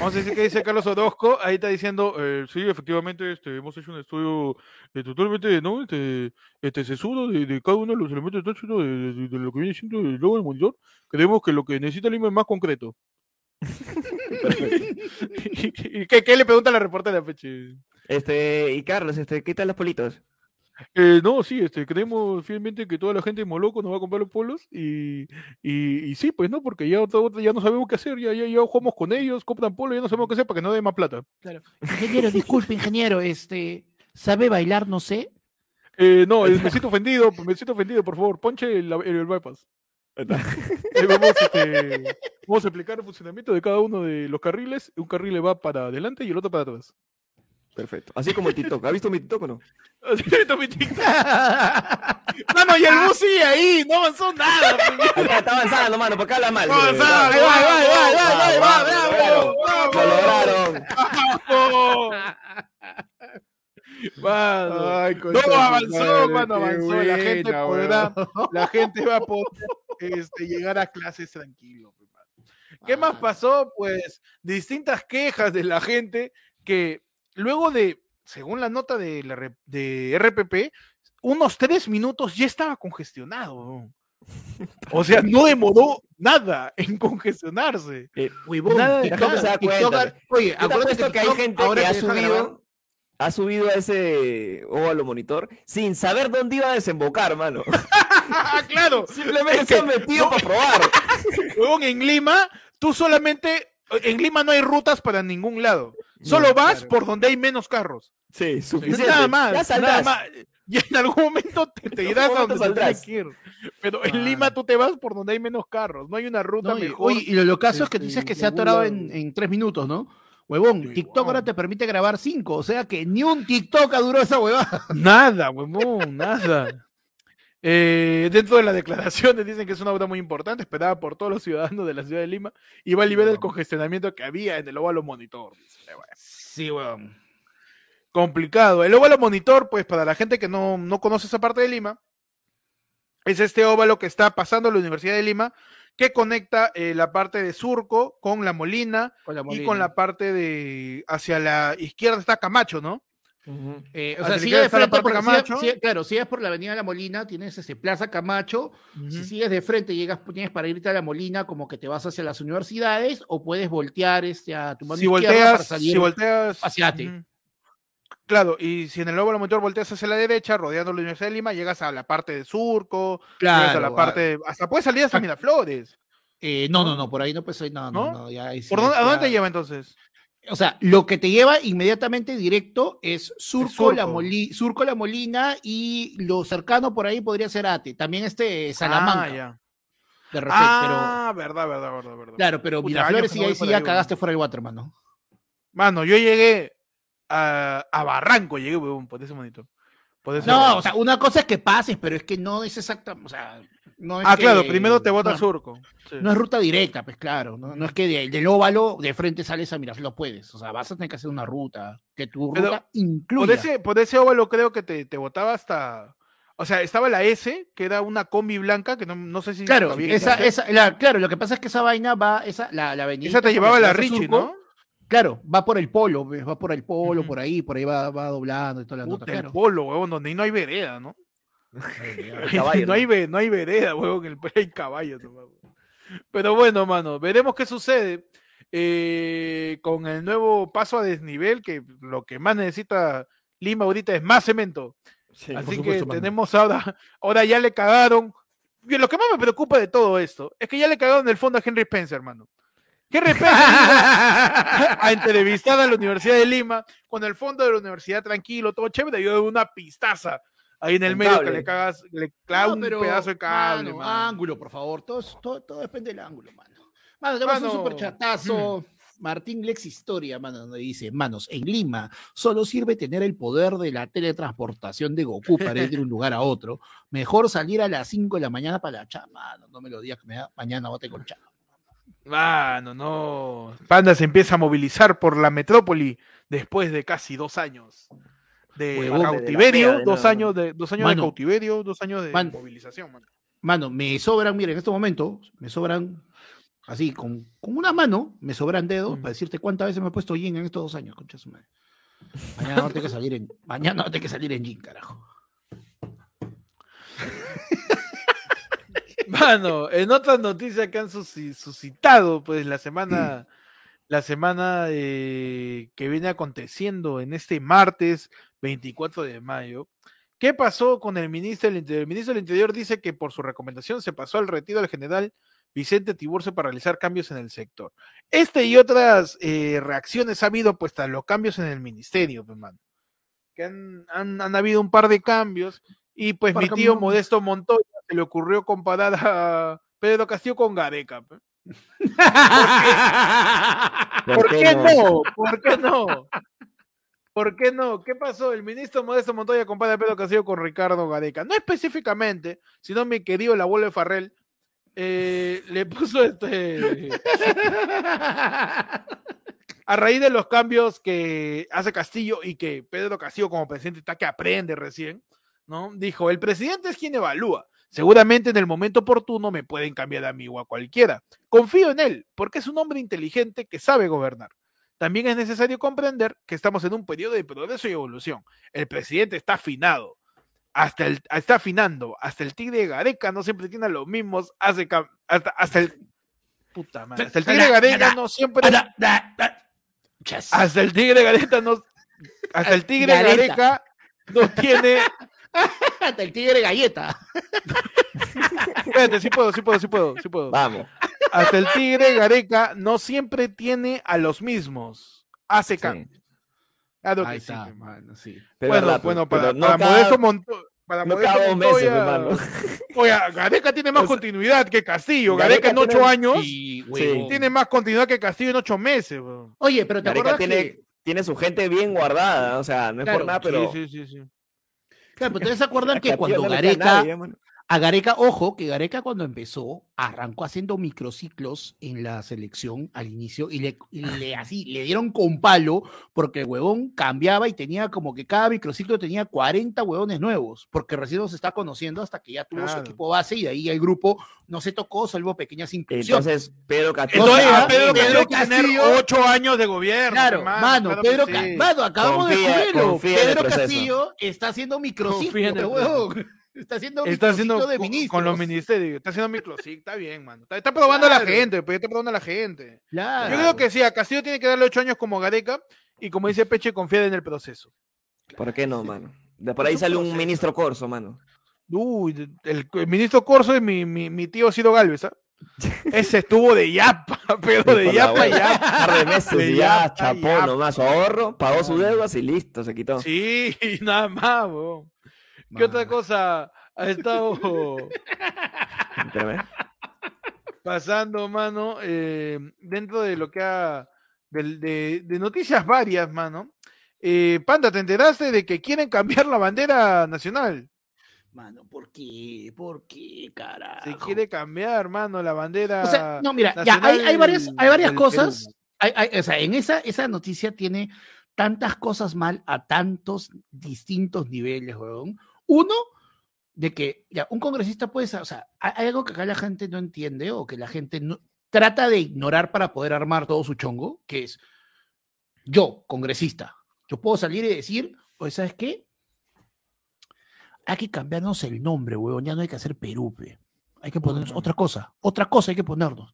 Vamos a decir que dice Carlos Orozco. Ahí está diciendo, eh, sí, efectivamente, este, hemos hecho un estudio eh, totalmente, ¿no? Este, este sesudo de, de cada uno de los elementos de, de, de- de lo que viene siendo el logo del monitor. Creemos que lo que necesita Lima es más concreto. ¿Y qué, qué le pregunta a la reportera, Peche? Este, y Carlos, este, ¿qué tal los politos? Eh, no, sí, este, creemos fielmente que toda la gente de Moloco nos va a comprar los polos y, y, y sí, pues no, porque ya, ya no sabemos qué hacer, ya, ya, ya jugamos con ellos, compran polos, ya no sabemos qué hacer para que no den más plata. Ingeniero, disculpe, ingeniero, este, ¿sabe bailar, no sé? Eh, no, eh, me siento ofendido, me siento ofendido, por favor, ponche el, el, el bypass. Vamos, este, vamos a explicar el funcionamiento de cada uno de los carriles. Un carril va para adelante y el otro para atrás. Perfecto. Así como el TikTok. ¿Ha visto mi TikTok o no? Así está mi TikTok. Mano, y el bus sigue ahí, no avanzó nada. pues. Está, avanzando, mano, porque habla mal. Ahí va, va, va, va, Lo lograron. bravo. Mano, Ay, no avanzó, mano, avanzó. La gente podrá, la gente va a poder este, llegar a clases tranquilo. pues, mano. ¿Qué más pasó? Pues distintas quejas de la gente que luego de, según la nota de, la, de RPP, unos tres minutos ya estaba congestionado. O sea, no demoró nada en congestionarse. Eh, Huevón, Nada de TikTok- nada. TikTok-. Oye, acuérdate que hay gente ahora que ha subido, ha subido a ese óvalo monitor sin saber dónde iba a desembocar, mano. Claro. Simplemente Es que se han metido para probar. Huevón, en Lima, tú solamente, en Lima no hay rutas para ningún lado. Solo vas claro. por donde hay menos carros. Sí, suficiente. Nada más. Ya nada saldrás. más. Y en algún momento te, te irás a donde saldrás. que ir. Pero en Ah. Lima tú te vas por donde hay menos carros. No hay una ruta No, y, mejor. oye, y lo, lo caso es que este, dices que se ha atorado en, en tres minutos, ¿no? Huevón, TikTok ahora te permite grabar cinco, o sea que ni un TikTok ha durado esa huevada. Nada, huevón, nada. Eh, dentro de las declaraciones dicen que es una obra muy importante, esperada por todos los ciudadanos de la ciudad de Lima, y va a aliviar el congestionamiento que había en el óvalo monitor. Sí, huevón. complicado. El óvalo monitor, pues para la gente que no, no conoce esa parte de Lima, es este óvalo que está pasando a la Universidad de Lima, que conecta eh, la parte de Surco con la Molina, Con la y Molina. con la parte de hacia la izquierda está Camacho, ¿no? Eh, o a sea, la sigue izquierda de frente, por, Camacho. claro, sigues por la avenida La Molina, tienes ese Plaza Camacho, si sigues de frente, llegas, tienes para irte a La Molina, como que te vas hacia las universidades, o puedes voltear este, a tu mano Si izquierda para volteas, salir. si volteas hacia ti. Claro, y si en el óvalo monitor volteas hacia la derecha, rodeando la Universidad de Lima, llegas a la parte de Surco, llegas a la Claro, parte, de- hasta puedes salir hasta Miraflores. eh, no, no, no, por ahí no, pues ahí no, no, ¿No? no, ya ahí sí ¿Por dónde, ¿A dónde te lleva entonces? O sea, lo que te lleva inmediatamente directo es Surco, La. Moli- Surco La Molina y lo cercano por ahí podría ser Ate. También este Salamanca, Ah, ya. de repente, Ah, verdad, verdad, verdad, verdad. claro, pero Puta, Miraflores no ahí sí ya cagaste fuera el Waterman, ¿no? Mano, yo llegué a, a Barranco, llegué, huevón, por ese. Por ese No, o sea, una cosa es que pases, pero es que no es exacta, o sea, no es ah, claro, primero te bota no, Surco. Sí. No es ruta directa, pues claro, no, no es que de- del óvalo de frente sales a Miraflores, puedes, o sea, vas a tener que hacer una ruta, que tu Pero ruta por incluya. ese, por ese óvalo creo que te, te botaba hasta. O sea, estaba la S, que era una combi blanca, que no, no sé si. Claro, esa, esa, la- claro, lo que pasa es que esa vaina va, esa, la, la avenida. Esa te llevaba a la Richie, ¿no? Claro, va por el polo, ves, va por el polo, por ahí, por ahí va, va doblando y toda la nota, Puta, el claro. polo, huevón, donde no hay vereda, ¿no? Caballo, no, hay, no hay vereda, huevón, en el hay huevón. Pero bueno, mano, veremos qué sucede eh, con el nuevo paso a desnivel, que lo que más necesita Lima ahorita es más cemento. Sí. Así que mano. tenemos ahora, ahora ya le cagaron. Y lo que más me preocupa de todo esto es que ya le cagaron el fondo a Henry Spencer, hermano. Henry Spencer iba a entrevistar a la Universidad de Lima con el fondo de la universidad tranquilo, todo chévere, y yo una pistaza ahí en el Un medio cable. que le cagas, le clava No, un pedazo de cable, mano, mano. ángulo, por favor, todo, todo, todo depende del ángulo, mano. Mano, tenemos un Mano, super chatazo. Martín Lex Historia, mano, donde dice, manos, en Lima solo sirve tener el poder de la teletransportación de Goku para ir de un lugar a otro. Mejor salir a las 5 de la mañana para la chama. Mano, no me lo digas que me da, mañana bote con chama. Mano, no. Panda se empieza a movilizar por la metrópoli después de casi dos años de cautiverio, de dos años de dos años Mano. de cautiverio, dos años de movilización, mano. Mano, me sobran, miren, en este momento, me sobran, así, con, con una mano, me sobran dedos Mm. para decirte cuántas veces me he puesto jean en estos dos años, concha su madre. Mañana no tengo que salir en, mañana no tengo que salir en jean, carajo. Mano, en otras noticias que han suscitado, pues la semana, la semana eh, que viene aconteciendo en este martes 24 de mayo. ¿Qué pasó con el ministro del Interior? El ministro del Interior dice que por su recomendación se pasó al retiro del general Vicente Tiburcio para realizar cambios en el sector. Este y otras eh, reacciones ha habido pues tras los cambios en el ministerio, pues, mano. Que han, han, han habido un par de cambios y pues mi tío Modesto Montoya se le ocurrió comparar a Pedro Castillo con Gareca. pe. ¿Por qué no? ¿Por qué no? ¿Por qué no? ¿Qué pasó? El ministro Modesto Montoya compara Pedro Castillo con Ricardo Gareca. No específicamente, sino mi querido el abuelo de Farrell eh, le puso este a raíz de los cambios que hace Castillo y que Pedro Castillo como presidente está que aprende recién, ¿no? Dijo, el presidente es quien evalúa. Seguramente en el momento oportuno me pueden cambiar a mí o a cualquiera. Confío en él, porque es un hombre inteligente que sabe gobernar. También es necesario comprender que estamos en un periodo de progreso y evolución. El presidente está afinado, hasta el, está afinando, hasta el tigre de Gareca no siempre tiene a los mismos, hace cam- hasta, hasta el puta madre, hasta el tigre de Gareca no siempre hasta el tigre Gareta no. Hasta el tigre Gareta. Gareca no tiene. Hasta el tigre galleta. Espérate, sí puedo, sí puedo, sí puedo, sí puedo. Vamos. Hasta el tigre Gareca no siempre tiene a los mismos. Hace Sí. cambios. Claro que Ahí sí, está, pe, man. mano, sí. Pero bueno, verdad, bueno, para, no para cada- Modesto Montoya. Para no cada dos meses, hermano. Oye, Gareca tiene más O sea, continuidad que Castillo. Gareca Gareca en ocho tiene- años Sí, tiene más continuidad que Castillo en ocho meses. weón. Oye, pero te Gareca acuerdas tiene, que... tiene su gente bien guardada, o sea, no es Claro, por nada, pero. Sí, sí, sí, sí. Claro, pero ustedes se acuerdan que cuando Gareca... nadie. A Gareca, ojo, que Gareca cuando empezó arrancó haciendo microciclos en la selección al inicio y le, y le así le dieron con palo porque el huevón cambiaba y tenía como que cada microciclo tenía 40 huevones nuevos, porque recién se está conociendo hasta que ya tuvo su equipo base y de ahí el grupo no se tocó, salvo pequeñas incursiones. Entonces, Pedro Castillo. Entonces, sea, a Pedro, Pedro Castillo ocho años de gobierno. Claro, hermano, mano, Pedro sí. mano, acabamos Confía- de descubrirlo. Pedro. Castillo está haciendo microciclo, Confía en el pe, huevón. Está haciendo Está haciendo de con, ministros. con los ministerios, está haciendo microciclo, está bien, mano. Está, está probando a la gente, pues, está probando a la gente. Claro. Yo creo que sí, a Castillo tiene que darle ocho años como Gareca y como dice Peche, confiar en el proceso. ¿Por qué no, mano? De por ahí sale un ministro Corso, mano. Uy, el, el ministro Corso es mi, mi, mi tío Ciro Galvez, ¿ah? Ese estuvo de yapa, pero de yapa, par de meses De y ya yapa, chapó yapa. nomás su ahorro, pagó sus deudas y listo, se quitó. Sí, nada más, weón. ¿Qué otra cosa ha estado pasando, mano? Eh, dentro de lo que ha. del- De, de noticias varias, mano. Eh, Panda, ¿te enteraste de que quieren cambiar la bandera nacional? Mano, ¿por qué? ¿Por qué, carajo? Se quiere cambiar, mano, la bandera. O sea, no, mira, ya hay, hay varias, hay varias cosas. Hay- hay- o sea, en esa, esa noticia tiene tantas cosas mal a tantos distintos niveles, weón. Uno, de que ya un congresista puede, o sea, hay algo que acá la gente no entiende o que la gente no, trata de ignorar para poder armar todo su chongo, que es yo, congresista, yo puedo salir y decir, oye, ¿sabes qué? Hay que cambiarnos el nombre, weón, ya no hay que hacer Perú, pe. Hay que ponernos otra cosa, otra cosa hay que ponernos.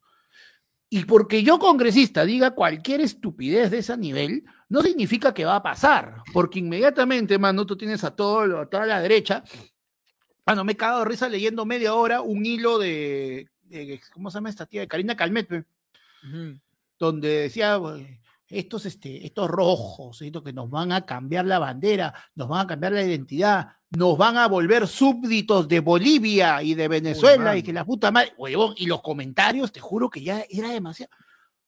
Y porque yo, congresista, diga cualquier estupidez de ese nivel, no significa que va a pasar, porque inmediatamente, mano, tú tienes a, todo, a toda la derecha. Bueno, me he cagado de risa leyendo media hora un hilo de, de- ¿cómo se llama esta tía? De Karina Calmet, donde decía, "Güey, estos, este, estos rojos, estos que nos van a cambiar la bandera, nos van a cambiar la identidad, nos van a volver súbditos de Bolivia y de Venezuela y que la puta madre, huevón, y los comentarios, te juro que ya era demasiado.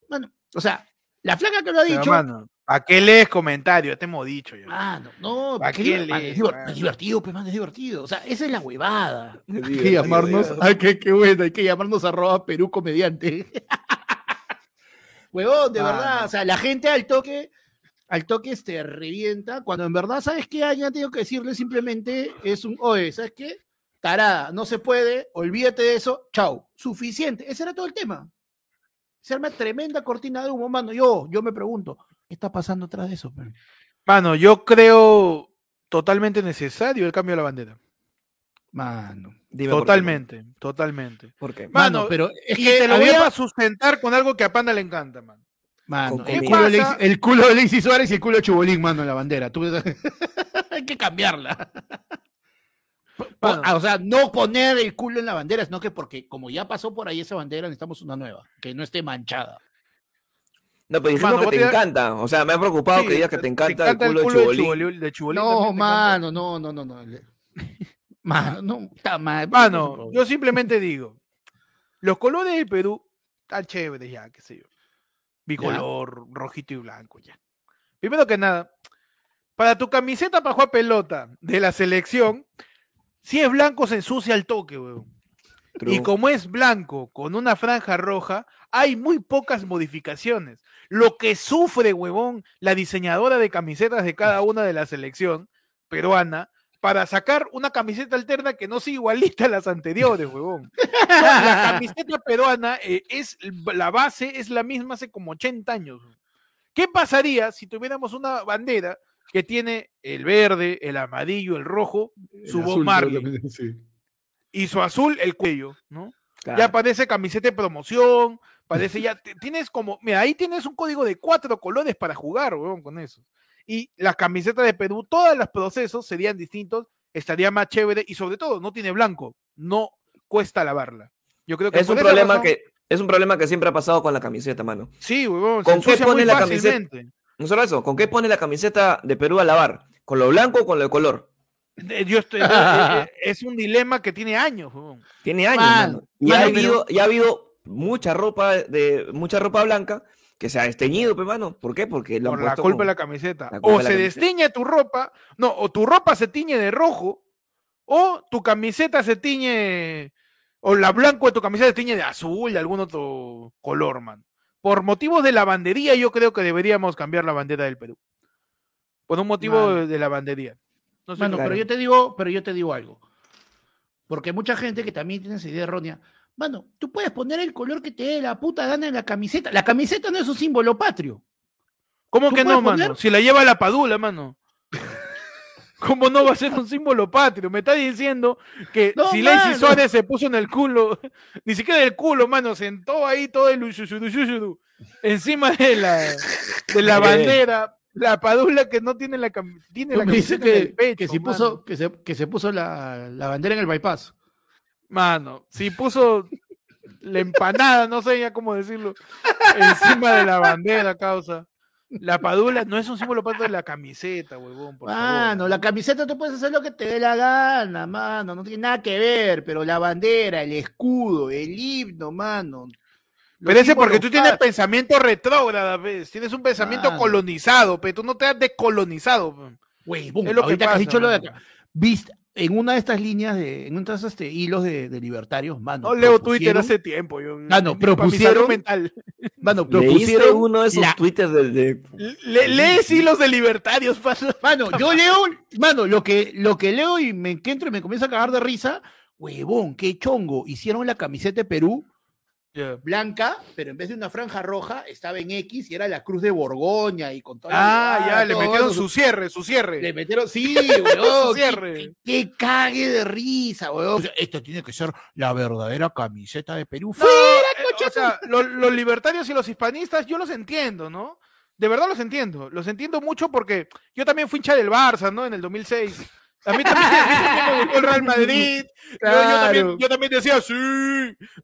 Bueno, o sea, la flaca que lo ha dicho, mano, ¿a qué lees comentarios? Te hemos dicho ya. mano, no, ¿Pa' porque qué es, diver- lees, es divertido, pues, man, es divertido. O sea, esa es la huevada. Hay que llamarnos, ay, qué, qué bueno, hay que llamarnos arroba Perú comediante. Huevón, de Ah, verdad, no. o sea, la gente al toque, al toque este revienta, cuando en verdad, ¿sabes qué? Ya tengo que decirle simplemente, es un, oye, ¿sabes qué? Tarada, no se puede, olvídate de eso, chao, suficiente. Ese era todo el tema. Se arma tremenda cortina de humo, mano. Yo, yo me pregunto, ¿qué está pasando atrás de eso? Mano, yo creo totalmente necesario el cambio de la bandera. Mano. Dime por qué, Totalmente, totalmente. ¿Por qué? Mano, Mano, pero es y que te lo voy a sustentar con algo que a Panda le encanta, mano. Mano, el culo, el culo de Alexis Suárez y el culo de Chubolín, mano, en la bandera. Tú- Hay que cambiarla. Mano. ah, o sea, no poner el culo en la bandera, sino que porque como ya pasó por ahí esa bandera, necesitamos una nueva, que no esté manchada. No, pero dijimos Mano, que te te- encanta. O sea, me ha preocupado Sí, que digas que te encanta, el culo, de de Chubolín. Chubolín- de Chubolín No, mano, no, no, no, no, no. Mano, no, está mal. Mano, yo simplemente digo, los colores del Perú están chéveres ya, qué sé yo. Bicolor, rojito y blanco ya. Primero que nada, para tu camiseta para jugar pelota de la selección, si es blanco se ensucia el toque, weón. Y como es blanco con una franja roja, hay muy pocas modificaciones. Lo que sufre, huevón, la diseñadora de camisetas de cada una de la selección peruana para sacar una camiseta alterna que no sea igualita a las anteriores, huevón. No, la camiseta peruana eh, es la base es la misma hace como 80 años. ¿Qué pasaría si tuviéramos una bandera que tiene el verde, el amarillo, el rojo, su Bob Marley y su azul el cuello, ¿no? Claro. Ya parece camiseta de promoción, parece ya, tienes como, mira, ahí tienes un código de cuatro colores para jugar, weón, con eso. Y las camisetas de Perú, todos los procesos serían distintos, estaría más chévere y sobre todo no tiene blanco, no cuesta lavarla. Yo creo que es un problema razón- que es un problema que siempre ha pasado con la camiseta, mano. Sí, weón, se ¿Con qué ensucia pone muy la camiseta? fácilmente. No solo eso, ¿con qué pone la camiseta de Perú a lavar? ¿Con lo blanco o con lo de color? Eh, yo estoy- eh, eh, es un dilema que tiene años, weón. Tiene años, Mano, mano. Y, mano, ha pero- habido, y ha habido mucha ropa de mucha ropa blanca que se ha desteñido, mano. ¿Por qué? Porque lo por la culpa de la camiseta. la o de la se camiseta. destiñe tu ropa, no, o tu ropa se tiñe de rojo, o tu camiseta se tiñe, o la blanco de tu camiseta se tiñe de azul, de algún otro color, man. Por motivos de lavandería, yo creo que deberíamos cambiar la bandera del Perú. Por un motivo Man. de lavandería. No sé Mano, pero yo te digo, pero yo te digo algo. Porque mucha gente que también tiene esa idea errónea. Mano, tú puedes poner el color que te dé la puta gana en la camiseta. La camiseta no es un símbolo patrio. ¿Cómo ¿Tú que no, mano? Si la lleva la padula, mano. ¿Cómo no va a ser un símbolo patrio? Me está diciendo que No, si mano. Suárez se puso en el culo, ni siquiera el culo, mano, sentó ahí todo el ushushudu, encima de la, de la bandera, la padula que no tiene la, cam- tiene la me en que, el pecho, que si mano. puso, que se, que se puso la, la bandera en el bypass. Mano, si puso la empanada, no sé ya cómo decirlo, encima de la bandera, causa. La padula no es un símbolo patrio de la camiseta, huevón, por favor. Mano, la camiseta tú puedes hacer lo que te dé la gana, mano. No tiene nada que ver, pero la bandera, el escudo, el himno, mano. los Pero ese porque tú tienes pensamiento retrógrada, ¿ves? Tienes un pensamiento Mano. colonizado, pero tú no te has decolonizado. pe. Huevón, Es lo que que, has pasa, dicho lo de acá. Viste, en una de estas líneas, de, en uno de estos este, hilos de, de libertarios, mano. No leo Twitter hace tiempo. Yo, Ah, no, para mi propusieron- mental. Mano, ¿Leíste propusieron. uno de esos la- twitters de, de- Le- lees hilos de libertarios, pasa. Mano, yo leo, mano, lo que, lo que leo y me encuentro y me comienza a cagar de risa. Huevón, qué chongo. Hicieron la camiseta de Perú blanca, pero en vez de una franja roja estaba en X y era la cruz de Borgoña y con toda Ah, ya, le metieron eso. su cierre, su cierre. Le metieron, sí, weón. Cierre. qué, qué cague de risa, weón. Esto tiene que ser la verdadera camiseta de Perú. No, ¡Fuera, eh, coche o sea, lo- los libertarios y los hispanistas, yo los entiendo, ¿no? De verdad los entiendo. Los entiendo mucho porque yo también fui hincha del Barça, ¿no? En el 2006. A mí también, a mí también me gustó el Real Madrid. Yo- Yo, también, Claro. yo también decía, sí,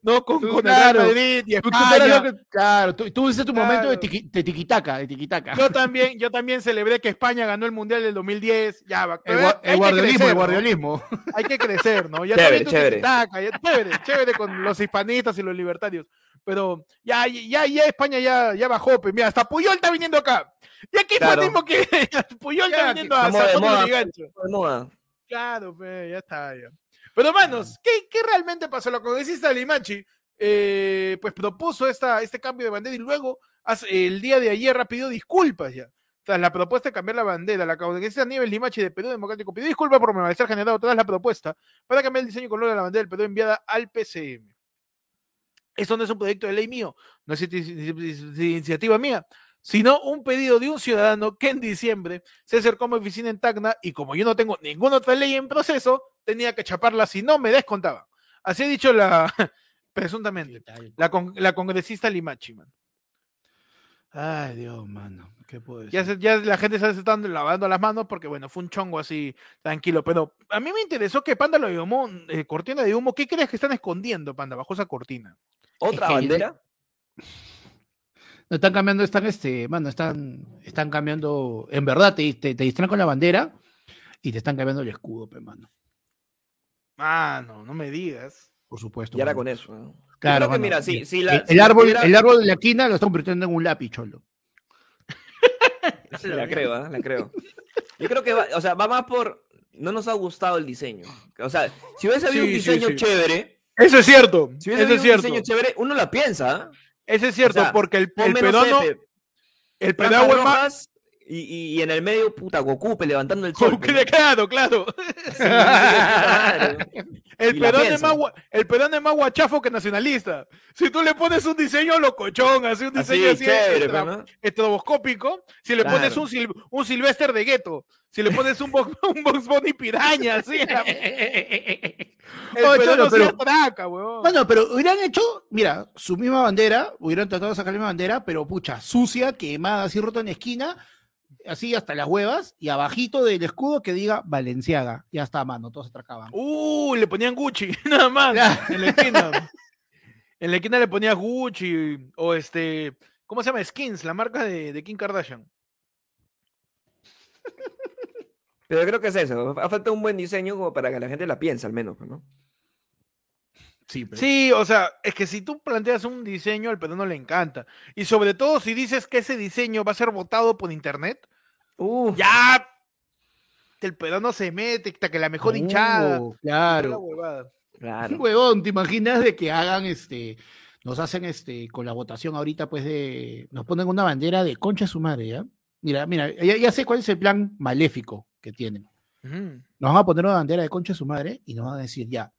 ¿no? Con, Tú, con el claro. Real Madrid y Tú- tú España. lo que- claro, tú, tú dices tu momento de, Claro. tiqui, de tiquitaca, de tiquitaca. Yo también, yo también celebré que España ganó el Mundial del 2010. Ya. El, hay el guardiolismo, crecer, el ¿no? guardiolismo. Hay que crecer, ¿no? Ya Chévere, también tú chévere. tiquitaca, ya- chévere, chévere con los hispanistas y los libertarios. Pero ya, ya, ya España ya, ya bajó, pues mira, hasta Puyol está viniendo acá. Y aquí Claro. fue el mismo que Puyol está que viniendo a. Lurigancho. de moda. Claro, pues, ya está. Ya. Pero, manos, ¿qué, qué realmente pasó? La congresista Limachi, eh, pues propuso esta, este cambio de bandera y luego, hace- el día de ayer, pidió disculpas ya. Tras la propuesta de cambiar la bandera, la congresista Nieves Limachi de Perú Democrático pidió disculpas por malestar generado tras la propuesta para cambiar el diseño y color de la bandera del Perú enviada al PCM. Esto no es un proyecto de ley mío, no es inici- inici- iniciativa mía, sino un pedido de un ciudadano que en diciembre se acercó a mi oficina en Tacna y como yo no tengo ninguna otra ley en proceso, tenía que chaparla si no me descontaba. Así ha dicho la, presuntamente, la, con- la congresista Limachi, man. Ay, Dios, mano. ¿Qué puedo decir? Ya, se- ya la gente se está lavando las manos porque, bueno, fue un chongo así, tranquilo. Pero a mí me interesó que Panda lo llamó eh, cortina de humo. ¿Qué crees que están escondiendo, Panda, bajo esa cortina? ¿Otra que- bandera? No están cambiando, están este, mano, están, están cambiando, en verdad te, te, te distraen con la bandera y te están cambiando el escudo, pe, mano. Mano, no me digas. Por supuesto. Y ahora mano. con eso. ¿no? Yo Claro, creo que mira, si, el- si la, el, si árbol, el árbol de la esquina lo están convirtiendo en un lápiz, cholo. La creo, ¿ah? la creo. Yo creo que va, o sea, va más por no nos ha gustado el diseño. O sea, si hubiese habido un Sí, diseño sí. chévere, Eso es cierto. si hubiese Eso habido es un diseño chévere, uno la piensa, ¿ah? Eso es cierto, O sea, porque el, el peruano, pe, el franjas y, y- y en el medio, puta, Goku levantando el sol. ¿no? Claro, claro. El peruano, es más, el peruano es más guachafo que nacionalista. Si tú le pones un diseño locochón, así un diseño así, chévere, ¿no? estroboscópico, si le pones un, sil- un Silvester de gueto, si le pones un, Box- un Box Bunny piraña, así, el sí pero- atraca, huevón. Bueno, pero hubieran hecho, mira, su misma bandera, hubieran tratado de sacar la misma bandera, pero pucha, sucia, quemada, así rota en esquina, así hasta las huevas, y abajito del escudo que diga Valenciaga. Ya está, mano, todos atracaban. Uh, le ponían Gucci, nada más, en la esquina. En la esquina le ponías Gucci, o este, ¿cómo se llama? Skins, la marca de, de Kim Kardashian. Pero yo creo que es eso. Ha falta un buen diseño como para que la gente la piense, al menos, ¿no? Sí, pero- Sí, o sea, es que si tú planteas un diseño, al peruano le encanta. Y sobre todo si dices que ese diseño va a ser votado por internet, Uh, ya el peruano se mete, hasta que la mejor hinchada. Oh, La claro. Claro. Huevón, ¿te imaginas de que hagan este, nos hacen este, con la votación ahorita, pues de, nos ponen una bandera de concha su madre, ¿ya? Mira, mira, ya, ya sé cuál es el plan maléfico que tienen. Nos van a poner una bandera de concha su madre y nos van a decir, ya,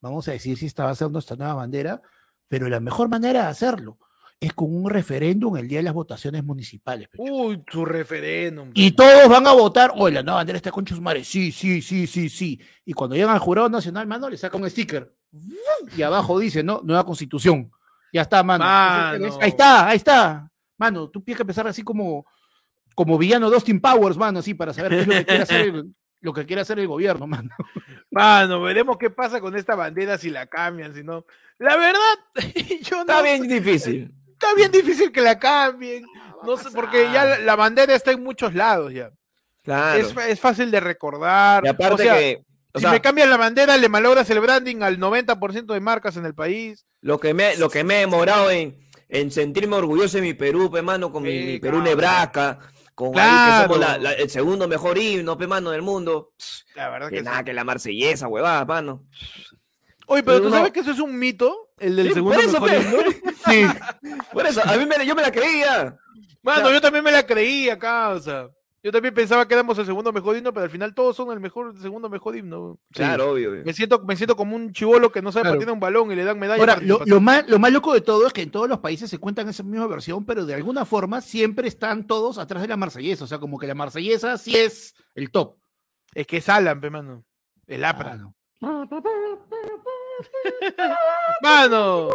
vamos a decir si esta va a ser nuestra nueva bandera, pero la mejor manera de hacerlo es con un referéndum el día de las votaciones municipales. pecho. Uy, su referéndum. Y todos van a votar, oye, la nueva bandera está con su madre, sí, sí, sí, sí, sí. Y cuando llegan al jurado nacional, mano, le saca un sticker. Y abajo dice, ¿no? Nueva constitución. Ya está, mano. Mano. Ahí está, ahí está. Mano, tú tienes que empezar así como, como villano de Austin Powers, mano, así, para saber qué es lo que quiere hacer el, lo que quiere hacer el gobierno, mano. Mano, veremos qué pasa con esta bandera si la cambian, si no. La verdad, yo no Está bien difícil. Está bien difícil que la cambien. No sé, porque ya la, la bandera está en muchos lados ya. Claro. Es, es fácil de recordar. y aparte o sea, que, o si sea, me cambian la bandera, le malogras el branding al 90% de marcas en el país. lo que me, lo que me he demorado en, en sentirme orgulloso de mi Perú, pe mano, con mi, Sí, mi Perú claro. Nebraska, con ahí que somos Claro. la- la- el segundo mejor himno, pe mano, del mundo. La verdad Que que nada, sí. que la marsellesa, huevada, mano. Oye, pero Pero tú no. sabes que eso es un mito, el del Sí, segundo por eso, mejor himno? Sí. Por eso, a mí me, yo me la creía. Mano, Ya. yo también me la creí acá, o sea. Yo también pensaba que éramos el segundo mejor himno, pero al final todos son el mejor, el segundo mejor himno. Claro, obvio. obvio. Me siento, me siento como un chivolo que no sabe Claro. patear un balón y le dan medalla. Ahora, lo, más, lo más loco de todo es que en todos los países se cuentan esa misma versión, pero de alguna forma siempre están todos atrás de la marsellesa. O sea, como que la marsellesa sí es el top. Es que es Alan, pe, mano. El APRA. Ah, no. Mano.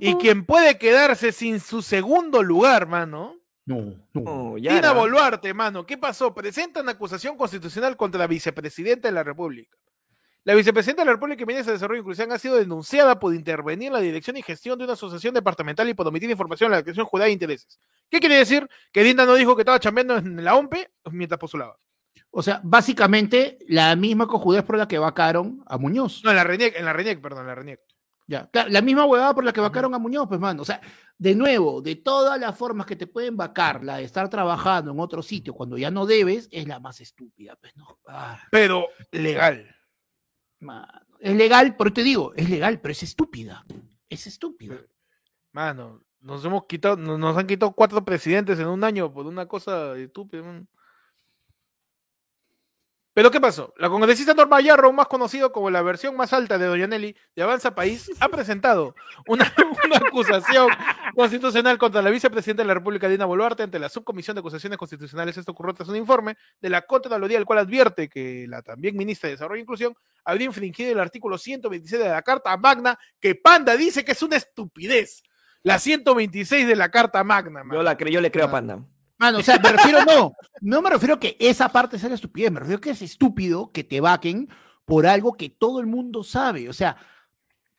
Y quien puede quedarse sin su segundo lugar, mano. No, no. No, ya Dina. Boluarte, mano. ¿Qué pasó? Presentan acusación constitucional contra la vicepresidenta de la República. La vicepresidenta de la República y ministra de Desarrollo e Inclusión ha sido denunciada por intervenir en la dirección y gestión de una asociación departamental y por omitir información a la declaración jurada de intereses. ¿Qué quiere decir? Que Dinda no dijo que estaba chambeando en la OMPE mientras postulaba. O sea, básicamente la misma cojudez por la que vacaron a Muñoz. No, en la RENIEC, en la RENIEC, perdón, en la RENIEC. Ya, claro, la misma huevada por la que vacaron a Muñoz, pues, mano. O sea, de nuevo, de todas las formas que te pueden vacar, la de estar trabajando en otro sitio cuando ya no debes, es la más estúpida, pues, no. Ah, Pero legal. mano. Es legal, pero te digo, es legal, pero es estúpida. Es estúpida. Mano, nos hemos quitado, nos, han quitado cuatro presidentes en un año por una cosa estúpida. man. Pero ¿qué pasó? La congresista Norma Yarro, más conocido como la versión más alta de Doña Nelly de Avanza País, ha presentado una, una acusación constitucional contra la vicepresidenta de la República, Dina Boluarte, ante la Subcomisión de Acusaciones Constitucionales. Esto ocurrió tras un informe de la Contraloría, el cual advierte que la también ministra de Desarrollo e Inclusión habría infringido el artículo 126 de la Carta Magna, que Panda dice que es una estupidez. La 126 de la Carta Magna, man. Yo, la yo le creo a Ah. Panda. Mano, o sea, me refiero, no, no me refiero que esa parte sea la estupidez, me refiero que es estúpido que te vaquen por algo que todo el mundo sabe. O sea,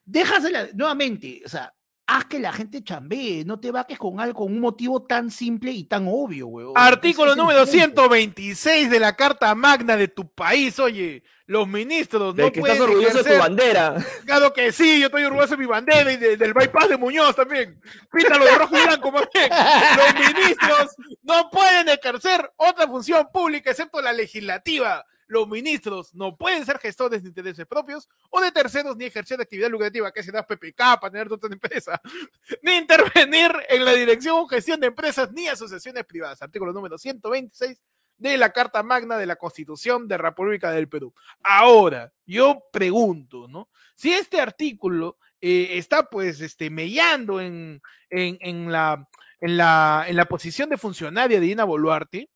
déjasela, nuevamente, o sea, haz que la gente chambee, no te vaques con algo, con un motivo tan simple y tan obvio, weón. Artículo número punto. 126 de la Carta Magna de tu país, oye, los ministros De no que pueden estás orgulloso de tu bandera. Claro que sí, yo estoy orgulloso de mi bandera y de- del bypass de Muñoz también. Píntalo de rojo y blanco, más bien. Los ministros no pueden ejercer otra función pública excepto la legislativa. Los ministros no pueden ser gestores de intereses propios o de terceros ni ejercer actividad lucrativa, que será PPK para tener otra empresa, ni intervenir en la dirección o gestión de empresas ni asociaciones privadas. Artículo número 126 de la Carta Magna de la Constitución de la República del Perú. Ahora, yo pregunto, ¿no? Si este artículo eh, está pues este, mellando en, en, en la, en, la, en la posición de funcionaria de Dina Boluarte,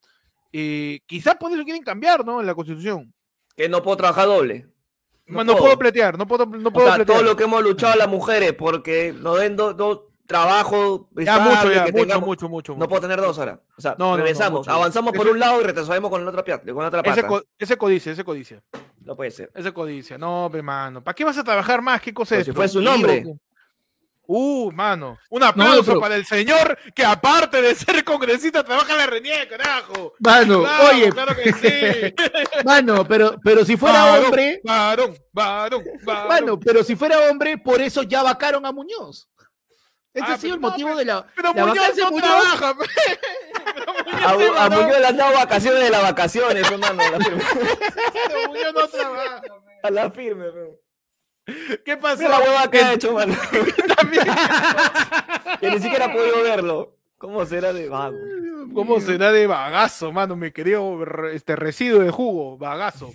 eh, quizá por eso quieren cambiar, ¿no? En la Constitución. Que no puedo trabajar doble. No, no puedo pletear, no puedo, no O puedo sea, pletear. todo lo que hemos luchado las mujeres porque nos den dos dos trabajos Ya mucho, ya, que mucho, tengamos- mucho, mucho, No puedo tener dos ahora. O sea, No, regresamos, avanzamos por un lado y retrocedemos con la otra, con la otra pata. Ese, co- ese codicia, ese codicia. No puede ser. Ese codicia. No, hermano. ¿Para qué vas a trabajar más? ¿Qué cosa es? si fue su nombre. Uh, mano. Un aplauso pero- para el señor que aparte de ser congresista trabaja en la RENIE, carajo. Mano, Claro, oye, claro que sí. mano, pero, pero si fuera hombre, Varón, varón, varón. mano, pero si fuera hombre, por eso ya vacaron a Muñoz. Ese Ah, ha sido el pero no, motivo de la, Pero la Muñoz no de Muñoz. trabaja. A, a Muñoz le han dado vacaciones de las vacaciones, hermano. La firme. Muñoz no trabaja. A la firme, hermano. ¿Qué pasó? Mira la hueva que ha hecho, mano. También. Que ni siquiera ha podido verlo. ¿Cómo será de vago? ¿Cómo será de bagazo, mano? Mi querido este residuo de jugo, bagazo.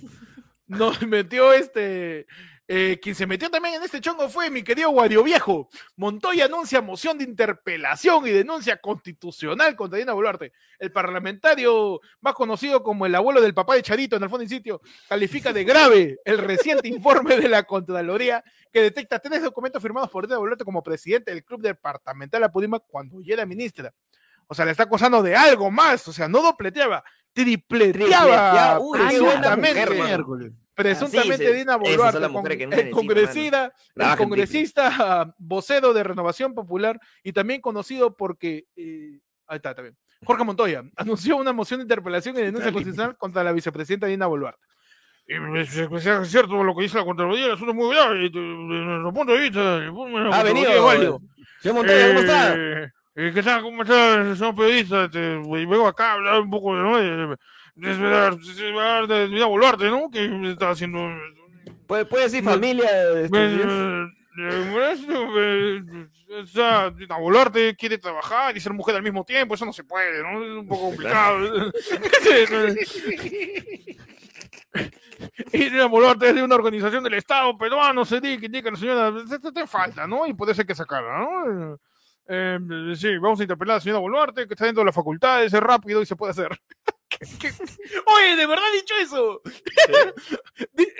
Nos metió este. Eh, quien se metió también en este chongo fue mi querido Guario Viejo. Montoya anuncia moción de interpelación y denuncia constitucional contra Dina Boluarte. El parlamentario, más conocido como el abuelo del papá de Charito en el fondo y sitio, califica de grave el reciente informe de la Contraloría que detecta tres documentos firmados por Dina Boluarte como presidente del Club Departamental Apurímac cuando ya era ministra. O sea, le está acusando de algo más. O sea, no dopleteaba, tripleteaba. Uy, qué buena mujer. Presuntamente Así se- Dina Boluarte, con- que el congresista, el congresista ah, vocero de Renovación Popular y también conocido porque. eh, ahí está, también. Jorge Montoya anunció una moción de interpelación y denuncia constitucional contra la vicepresidenta Dina Boluarte. Y es, es- es cierto lo que dice la Contraloría, el asunto es muy grave. Desde nuestro punto de vista, Ha venido. válido. Señor Montoya, ¿cómo está? Eh, eh, ¿Qué tal? ¿Cómo está, señor periodista? Este, y vengo acá a hablar un poco de, Boluarte, ¿no? Que está haciendo... ¿Puede, puede decir familia? este, O sea, Dina Boluarte quiere trabajar y ser mujer al mismo tiempo, eso no se puede, ¿no? Es un poco complicado. Y Dina Boluarte es de una organización del Estado peruano, se dice que indica la señora, te, te falta, ¿no? Y puede ser que sacarla, ¿no? Eh, eh, sí, vamos a interpelar a la señora Boluarte, que está dentro de las facultades, es rápido y se puede hacer. Oye, ¿de verdad ha dicho eso?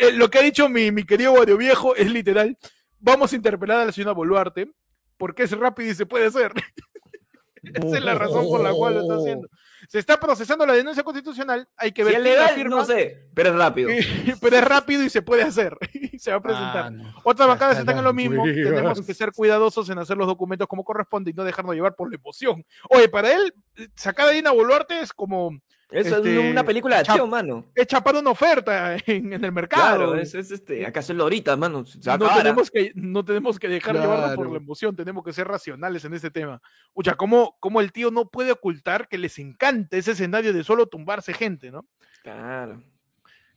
Eh, lo que ha dicho mi, mi querido Guario Viejo es literal. Vamos a interpelar a la señora Boluarte porque es rápido y se puede hacer. Esa es la razón por la cual lo está haciendo. Se está procesando la denuncia constitucional, hay que Si ver es quién la legal, firma, no sé, pero es rápido. pero es rápido y se puede hacer. y se va a presentar. Ah, no. Otras bancadas está están en lo mismo. Tenemos que ser cuidadosos en hacer los documentos como corresponde y no dejarnos llevar por la emoción. Oye, para él, sacar a Dina Boluarte es como Eso este, es una película de acción, mano. es chapar una oferta en, en el mercado. Claro, es, es este, hay que hacerlo ahorita, mano. No acaba. tenemos, que, no tenemos que dejar llevarnos por Claro. la emoción, tenemos que ser racionales en este tema. Ucha, ¿cómo, cómo el tío no puede ocultar que les encanta ese escenario de solo tumbarse gente, ¿no? Claro.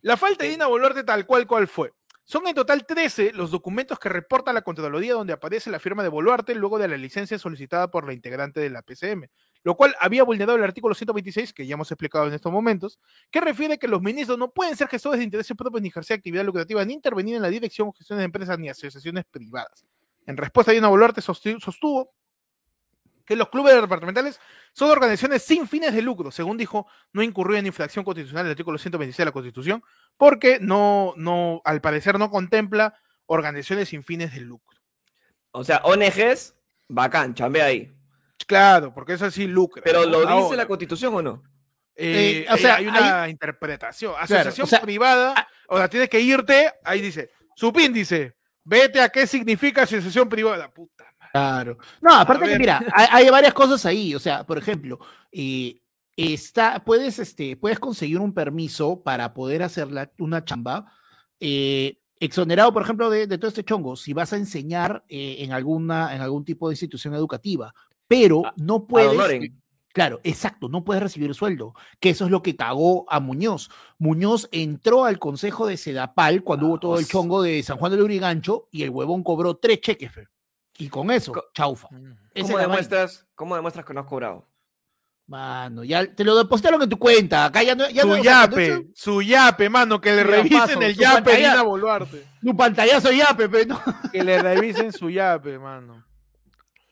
La falta de Dina Boluarte tal cual cual fue. Son en total 13 los documentos que reporta la Contraloría donde aparece la firma de Boluarte luego de la licencia solicitada por la integrante de la PCM, lo cual había vulnerado el artículo 126, que ya hemos explicado en estos momentos, que refiere que los ministros no pueden ser gestores de intereses propios ni ejercer actividad lucrativa ni intervenir en la dirección o gestión de empresas ni asociaciones privadas. En respuesta, Dina Boluarte sostu- sostuvo que los clubes departamentales son organizaciones sin fines de lucro, según dijo, no incurrió en infracción constitucional del artículo 126 de la Constitución, porque no, no, al parecer no contempla organizaciones sin fines de lucro. O sea, ONGs, bacán, chambea ahí. Claro, porque eso sí lucra. Pero lo dice la constitución o no? eh, Eh, o sea, hay una interpretación. Asociación o sea, privada, o sea, tienes que irte, ahí dice, subíndice, vete a qué significa asociación privada. Puta madre. Claro. No, aparte que mira, hay, hay varias cosas ahí. O sea, por ejemplo, eh, está, puedes, este, puedes conseguir un permiso para poder hacer la- una chamba eh, exonerado, por ejemplo, de, de todo este chongo, si vas a enseñar eh, en alguna, en algún tipo de institución educativa, pero A- no puedes. Claro, exacto, no puedes recibir sueldo, que eso es lo que cagó a Muñoz. Muñoz entró al consejo de Sedapal cuando hubo todo el chongo de San Juan del Urigancho y el huevón cobró tres cheques. fe. Y con eso, Co- chaufa. Esa ¿Cómo demuestras, ¿Cómo demuestras que no has cobrado? Mano, ya te lo depositaron en tu cuenta. Acá ya no. Ya su no, yape, su yape, mano, que le Mira, revisen paso, el yape Dina Boluarte. Tu pantallazo yape, pe, ¿no? Que le revisen su yape, mano.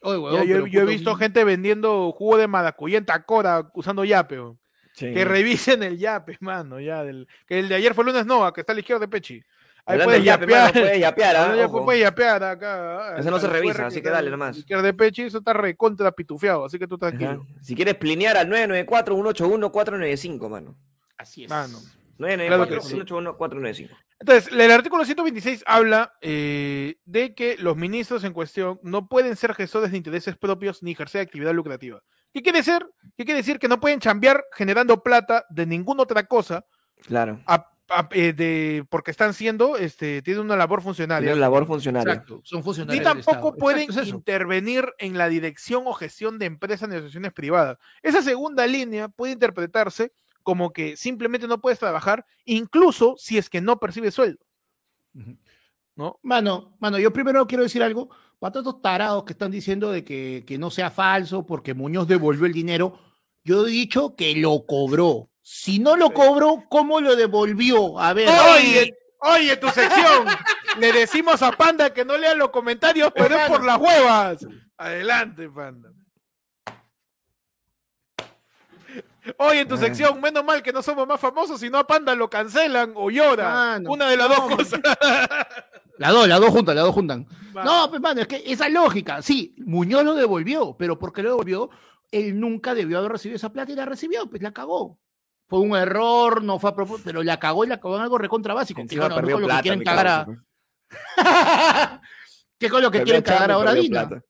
Oye, Ya, huevón, yo, he visto gente vendiendo jugo de maracuyá en Tacora usando yape. weón. Que revisen el yape, mano, ya. Del, que el de ayer fue lunes Nova, que está a la izquierda de Pechi. Ahí puedes de yape, yapear. mano, puedes yapear, ¿ah? Ahora ya Ojo. puedes yapear acá. Eso no se revisa, así que dale nomás. Izquierda de Pechi, eso está recontra pitufiado, así que tú Ajá. tranquilo. Si quieres plinear al 994-181-495, mano. Así es. Mano. Nueve, que sí. 495 Entonces, el artículo 126 habla eh, de que los ministros en cuestión no pueden ser gestores de intereses propios ni ejercer actividad lucrativa. ¿Qué quiere decir? ¿Qué quiere decir? Que no pueden chambear generando plata de ninguna otra cosa Claro. a- a- eh, de, porque están siendo, este, tienen una labor funcionaria. Tiene labor funcionaria. Exacto, son funcionarios del tampoco pueden Exacto, es eso. intervenir en la dirección o gestión de empresas ni asociaciones privadas. Esa segunda línea puede interpretarse como que simplemente no puedes trabajar, incluso si es que no percibes sueldo. ¿No? Mano, mano, yo primero quiero decir algo. Para todos estos tarados que están diciendo de que, que no sea falso porque Muñoz devolvió el dinero, yo he dicho que lo cobró. Si no lo cobró, ¿cómo lo devolvió? A ver. Oye, oye, tu sección. Le decimos a Panda que no lea los comentarios, pero es por las huevas. Adelante, Panda. Oye, en tu Ah. sección, menos mal que no somos más famosos, si no a Panda lo cancelan o llora. Mano, Una de las no, dos cosas. Las dos, las dos juntas, las dos juntan. No, pues, mano, es que esa lógica, sí, Muñoz lo devolvió, pero ¿por qué lo devolvió? Él nunca debió haber recibido esa plata y la recibió, pues la cagó. Fue un error, no fue a propósito, pero la cagó y la cagó en algo recontra básico. que Encima bueno, no perdió con lo que plata, quieren mi cagar causa, a. ¿Qué con lo que Perdió quieren cagar ahora Dina? plata.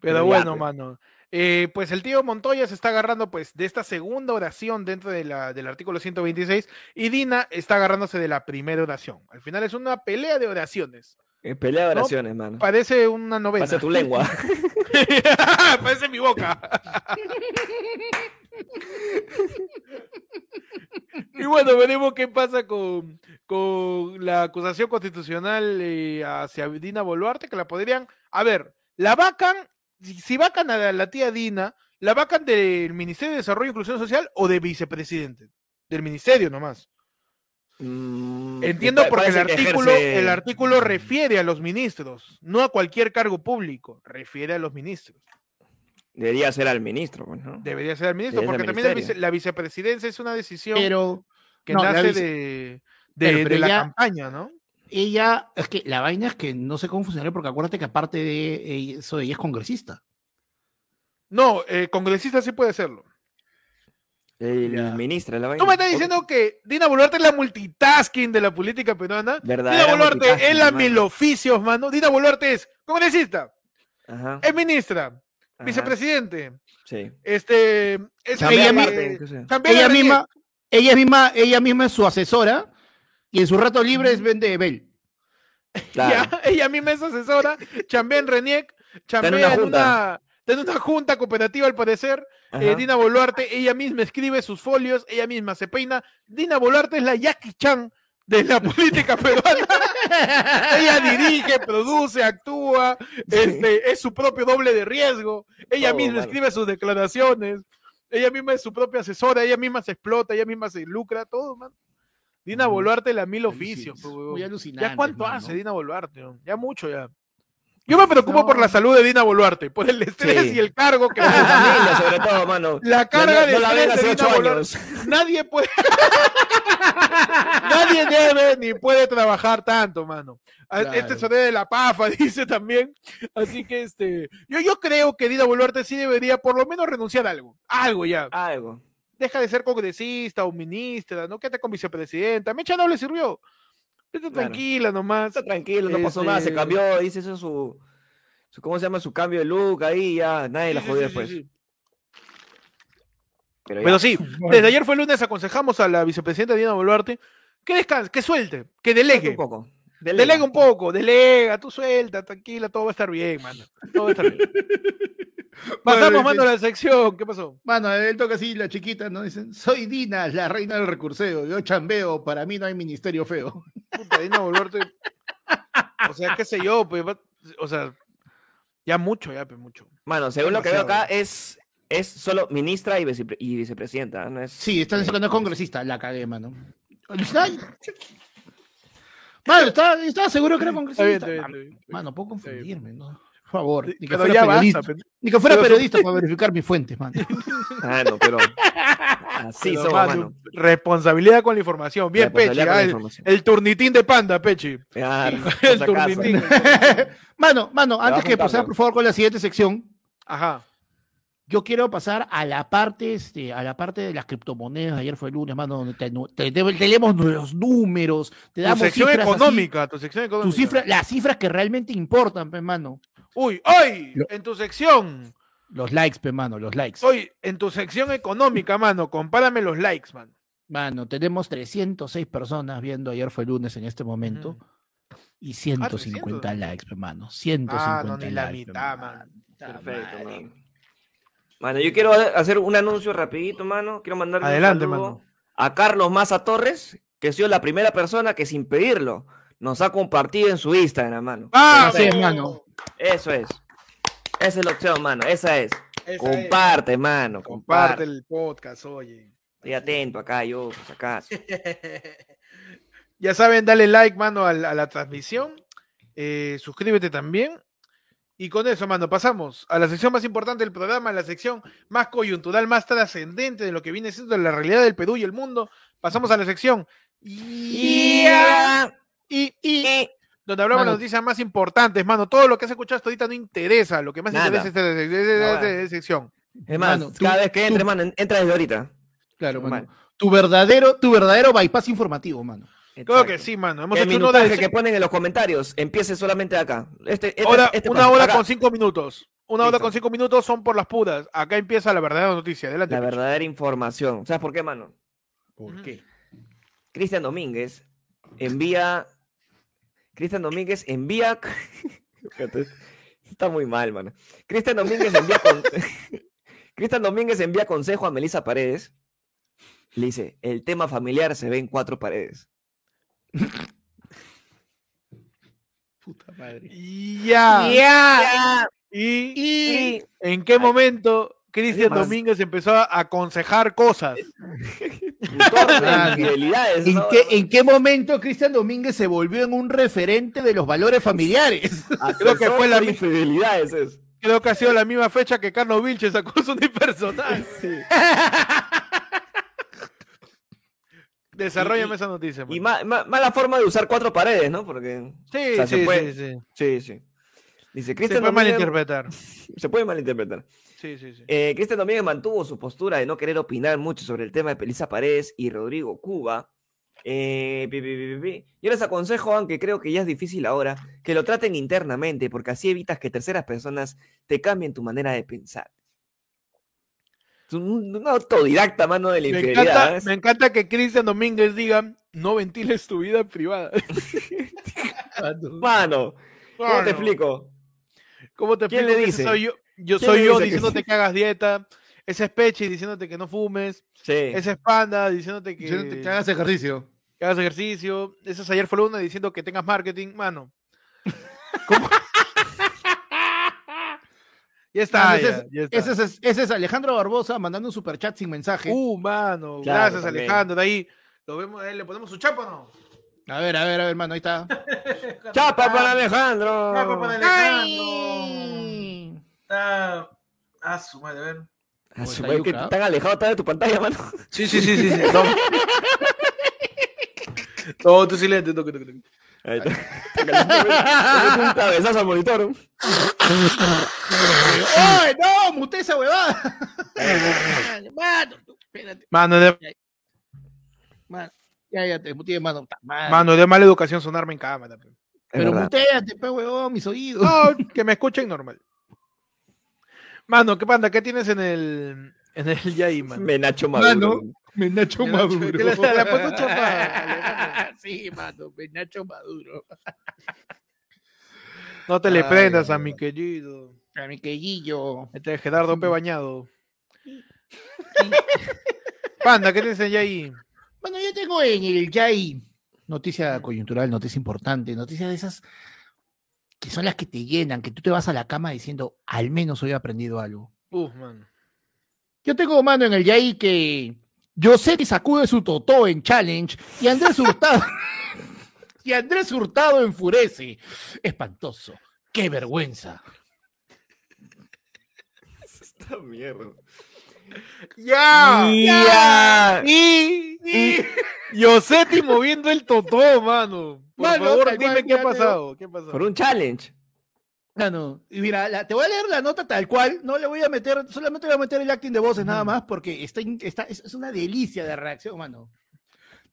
Pero bueno, pues. mano. Eh, pues el tío Montoya se está agarrando pues de esta segunda oración dentro de la, del artículo 126 y Dina está agarrándose de la primera oración. Al final es una pelea de oraciones. Eh, Pelea de No, oraciones, mano. Parece una novela. Pasa tu lengua. Parece mi boca. y bueno, veremos qué pasa con, con la acusación constitucional eh, hacia Dina Boluarte, que la podrían... A ver, la vacan, si, si vacan a la, la tía Dina, la vacan del Ministerio de Desarrollo e Inclusión Social o de vicepresidente. Del ministerio nomás. Mm, Entiendo porque el artículo, ejerce- el artículo refiere a los ministros, no a cualquier cargo público, refiere a los ministros. Debería ser al ministro, pues, ¿no? Debería ser el ministro, Debería porque también vice- la vicepresidencia es una decisión Pero que no, la nace vice- de, Pero- de, pero de la ya- campaña, ¿no? Ella, es que la vaina es que no sé cómo funcionaría, porque acuérdate que aparte de eso, ella es congresista. No, eh, congresista sí puede serlo. El Ya. ministro, la Tú vaina. me estás diciendo que Dina Boluarte es la multitasking de la política peruana. Dina Verdadera Boluarte es la mano. mil oficios, mano. Dina Boluarte es congresista, Ajá, es ministra, ajá, vicepresidente, Sí. este, es Ella eh, chambea Ella misma, ella misma, ella misma es su asesora y en su rato libre es vende Bell. Claro. Ya, ella misma es asesora, chambea en Reniec, chambea en una, junta. está en una junta cooperativa al parecer. eh. Dina Boluarte, ella misma escribe sus folios, ella misma se peina. Dina Boluarte es la Jackie Chan de la política peruana. ella dirige, produce, actúa, este, es su propio doble de riesgo. Ella Todo, misma escribe sus declaraciones. Ella misma es su propia asesora, ella misma se explota, ella misma se lucra, todo, man. Dina Ujú. Boluarte, la mil oficios. pues, muy alucinante, ¿Ya cuánto mano. hace Dina Boluarte? ¿no? Ya mucho ya. Yo me preocupo por la salud de Dina Boluarte, por el estrés Sí. y el cargo que familia, sobre todo, mano. La carga no, de no la ven estrés hace de ocho Dina Boluarte. años. Nadie puede. Nadie debe ni puede trabajar tanto, mano. Este Claro. sonido de la PAFA dice también. Así que este. Yo, yo creo que Dina Boluarte sí debería por lo menos renunciar a algo. Algo ya. Algo. Deja de ser congresista o ministra, ¿no? Quédate con vicepresidenta. Mecha no le sirvió. Vete Claro. tranquila nomás. Está tranquilo, no pasó nada, se Este- cambió, hizo eso su, su- ¿cómo se llama? Su cambio de look ahí, ya, nadie la Sí, jodió sí, después. sí. Pero, ya. Pero sí, desde ayer fue lunes, aconsejamos a la vicepresidenta Dina Boluarte que descanse, que suelte, que delegue. un poco. Delega un poco, delega, tú suelta, tranquila, todo va a estar bien, mano. Todo va a estar bien. Pasamos, Bueno, mano, a la sección. ¿Qué pasó? Mano, él toca así, la chiquita, ¿no? Dicen, soy Dina, la reina del recurseo. Yo chambeo, para mí no hay ministerio feo. Puta, Dina Boluarte. O sea, qué sé yo, pues, o sea, ya mucho, ya, pues, mucho. Mano, según lo que veo acá, es, es solo ministra y, vicepre- y vicepresidenta, no es... Sí, están diciendo que no es congresista, la cagué, mano. Está- Mano, estaba, estaba seguro que era Está bien, congresista. está bien, bien. Mano, puedo confundirme, ¿no? Por favor, ni que Pero fuera periodista. basta, pe- Ni que fuera Pero- periodista para verificar mis fuentes, mano. Ah, no, pero... Así pero, somos, mano, mano. Responsabilidad con la información. Bien, Pechi, ah, el, turnitín de panda, Pechi. Claro, El turnitín. mano, mano, antes que pasar, por favor, con la siguiente sección, Ajá. Yo quiero pasar a la parte, este, a la parte de las criptomonedas. Ayer fue el lunes, mano, donde te, te- te- te leemos los números, te Tu damos sección cifras así, económica, tu sección económica. tus cifras, las cifras que realmente importan, pe, mano. Uy, hoy, Lo- en tu sección, Los likes, pe, mano, los likes. hoy, en tu sección económica, mano, compárame los likes, man. Mano, tenemos 306 personas viendo ayer fue lunes en este momento. Y 150 300. likes, hermano. 150 Ah, no, ni la mitad, man. Perfecto, madre. Mano. Mano, yo quiero hacer un anuncio rapidito, mano. Quiero mandarle Adelante, un saludo mano. a Carlos Maza Torres, que ha sido la primera persona que sin pedirlo nos ha compartido en su Instagram, mano. ¡Vamos! Sí, hermano. Eso es. Esa es la opción, mano. Esa es. Esa Comparte, mano. es. Comparte. Comparte el podcast, oye. Estoy atento acá, yo, por si acaso. Ya saben, dale like, mano, a la, a la transmisión. Eh, suscríbete también. Y con eso, mano, pasamos a la sección más importante del programa, la sección más coyuntural, más trascendente de lo que viene siendo la realidad del Perú y el mundo. Pasamos a la sección y, y, Y- donde hablamos de las noticias más importantes, mano. Todo lo que has escuchado hasta ahorita no interesa. Lo que más Nada. interesa es esta, sección. Más, Mano, tú- cada vez que entre, tú- mano, en- entra desde ahorita. Claro, mano. Mano. Tu verdadero, tu verdadero bypass informativo, mano. Creo que Exacto. sí, mano. Hemos El hecho uno minutaje de que ponen en los comentarios empiece solamente acá. Este, este- Ahora, este una paso, hora acá. con cinco minutos. Una hora con cinco minutos son por las puras. Acá empieza la verdadera noticia. Adelante. La verdadera información. ¿Sabes por qué, mano? ¿Por qué? Cristian Domínguez envía. Cristian Domínguez envía. Está muy mal, mano. Cristian Domínguez envía. con- Cristian Domínguez envía consejo a Melissa Paredes. Le dice: el tema familiar se ve en cuatro paredes. Puta madre. Ya. ¡Ya! ¿Y, Y- en qué momento Cristian. Domínguez empezó a aconsejar cosas? infidelidades, ¿En ¿no? qué, ¿En qué momento Cristian Domínguez se volvió en un referente de los valores familiares? Creo que fue la infidelidades. Creo que ha sido la misma fecha que Carlos Vilches sacó su unipersonal. Desarrollame Y- esa noticia. Y mano. ma- ma- mala forma de usar cuatro paredes, ¿no? Porque. Sí, o sea, se sí, puede- sí, sí. Sí, sí. Dice Se Cristian puede Domínguez. malinterpretar. Se puede malinterpretar. Sí, sí, sí. Eh, Cristian Domínguez mantuvo su postura de no querer opinar mucho sobre el tema de Pelisa Paredes y Rodrigo Cuba. Eh, pi, pi, pi, pi, pi. Yo les aconsejo, aunque creo que ya es difícil ahora, que lo traten internamente, porque así evitas que terceras personas te cambien tu manera de pensar. Un, un autodidacta, mano, de la Me infidelidad. encanta, me encanta que Cristian Domínguez diga, no ventiles tu vida privada. Mano, ¿cómo Mano, te explico? ¿Cómo te ¿Quién explico le dice? Soy yo, yo ¿Quién soy yo dice que diciéndote sí? que hagas dieta. Ese es Pechi diciéndote que no fumes. Sí. Ese es Panda diciéndote que hagas ejercicio. que hagas ejercicio. Ese es ayer fue luna diciendo que tengas marketing. Mano. ¿Cómo? ya está. Ese, ya, es, ya está. ese es- ese es Alejandro Barbosa mandando un superchat sin mensaje. Uh, mano. Claro, gracias, también. Alejandro. De ahí lo vemos, ahí le ponemos su chapa o no. A ver, a ver, a ver, hermano, ahí está. ¡Chapa para Alejandro! Chapa para Alejandro. Ay. Está. Ah, su madre, a ver. Ah, su Está madre, que tan alejado está de tu pantalla, mano. Sí, sí, sí, sí. sí. No. No, tú silente, toque, toque, toque. Ahí está. Un cabezazo al monitor. ¡Ay, no! ¡Muté esa huevada! Mano, espérate. Mano de, Mano, ya, ya te muteé, mano. mano de mala educación sonarme en cámara. pe. Pero muteate, pe, huevón, mis oídos. No, que me escuchen normal. Mano, ¿qué panda? ¿Qué tienes en el en el Yai, mano? Me Nacho Maduro. Mano. Me Nacho Me Maduro. que le- le puesto chapa, sí, mano, me Nacho Maduro. No te le prendas a mi querido. A mi queguillo. Este es Gerardo P. Bañado. Panda, ¿qué tienes en Yai? Bueno, yo tengo en el Yai noticia coyuntural, noticia importante, noticia de esas que son las que te llenan, que tú te vas a la cama diciendo, al menos hoy he aprendido algo. Uf, mano. Yo tengo mano en el Yai que Yosetti sacude su totó en challenge y Andrés Hurtado y Andrés Hurtado enfurece. Espantoso. Qué vergüenza. Esta mierda. ¡Ya! Ya. Y, y Yosetti moviendo el totó, mano. Por Mano, favor, dime qué ha pasado. ¿Qué ha pasado? Por un challenge. Ah, no. Y mira, la- te voy a leer la nota tal cual. No le voy a meter, solamente voy a meter el acting de voces nada más porque está, está- es, es una delicia de reacción, mano.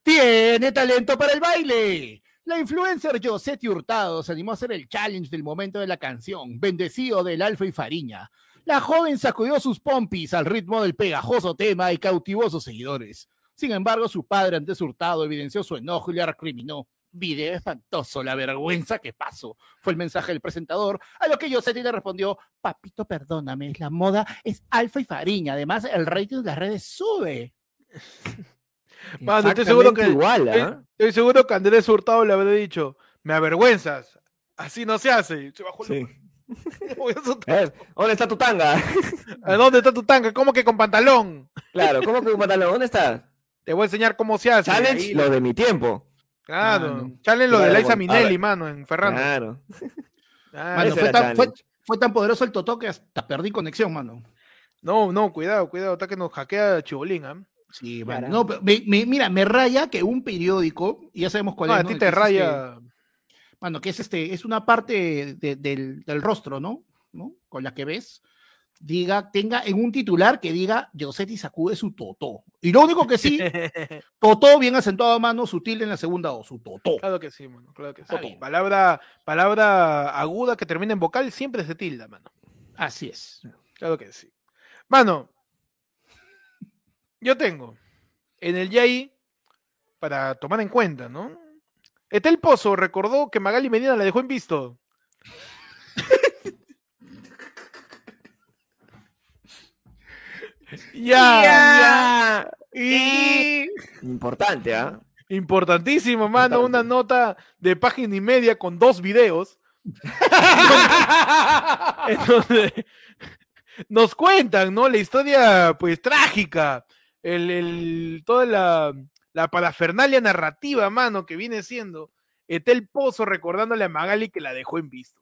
Tiene talento para el baile. La influencer Josetti Hurtado se animó a hacer el challenge del momento de la canción, bendecido del Alfa y Fariña. La joven sacudió sus pompis al ritmo del pegajoso tema y cautivó a sus seguidores. Sin embargo, su padre, antes hurtado, evidenció su enojo y le recriminó. Video espantoso, la vergüenza que pasó. Fue el mensaje del presentador, a lo que Yosetti le respondió, papito, perdóname, la moda es alfa y fariña. Además, el rating de las redes sube. Mano, estoy seguro que, igual, estoy- ¿ah? estoy seguro que Andrés Hurtado le habrá dicho, me avergüenzas, así no se hace. Se bajó el- Sí. Ver, ¿dónde está tu tanga? ¿A dónde está tu tanga? ¿Cómo que con pantalón? Claro, ¿cómo que un pantalón? ¿Dónde está? Te voy a enseñar cómo se hace. Challenge, Ahí, lo de mi tiempo. Claro, Mano. challenge lo de con- Minelli, mano, en Ferrando. Claro. Ah, Mano, fue, tan, fue- challenge. fue tan poderoso el totó que hasta perdí conexión, mano. No, no, cuidado, cuidado, está que nos hackea Chibolín, ¿ah? Sí, mano. No, pero me- me- mira, me raya que un periódico, y ya sabemos cuál No, es. a ¿no? ti El te es este- raya. Mano, que es este, es una parte de- del, del rostro, ¿no? ¿no? Con la que ves, diga, tenga en un titular que diga Yosetti sacude su totó. Y lo único que sí, totó bien acentuado a mano, sutil en la segunda O, su totó. Claro que sí, mano, claro que sí. Palabra, palabra aguda que termina en vocal siempre se tilda, mano. Así es. Claro que sí. Mano, yo tengo en el Yai, para tomar en cuenta, ¿no? Etel Pozo recordó que Magali Medina la dejó en visto. Ya, ya. Y Importante, ¿ah? importantísimo, mano, una nota de página y media con dos videos. en donde nos cuentan, ¿no? La historia, pues, trágica, el, el- toda la, la parafernalia narrativa, mano, que viene siendo Etel Pozo recordándole a Magali que la dejó en visto.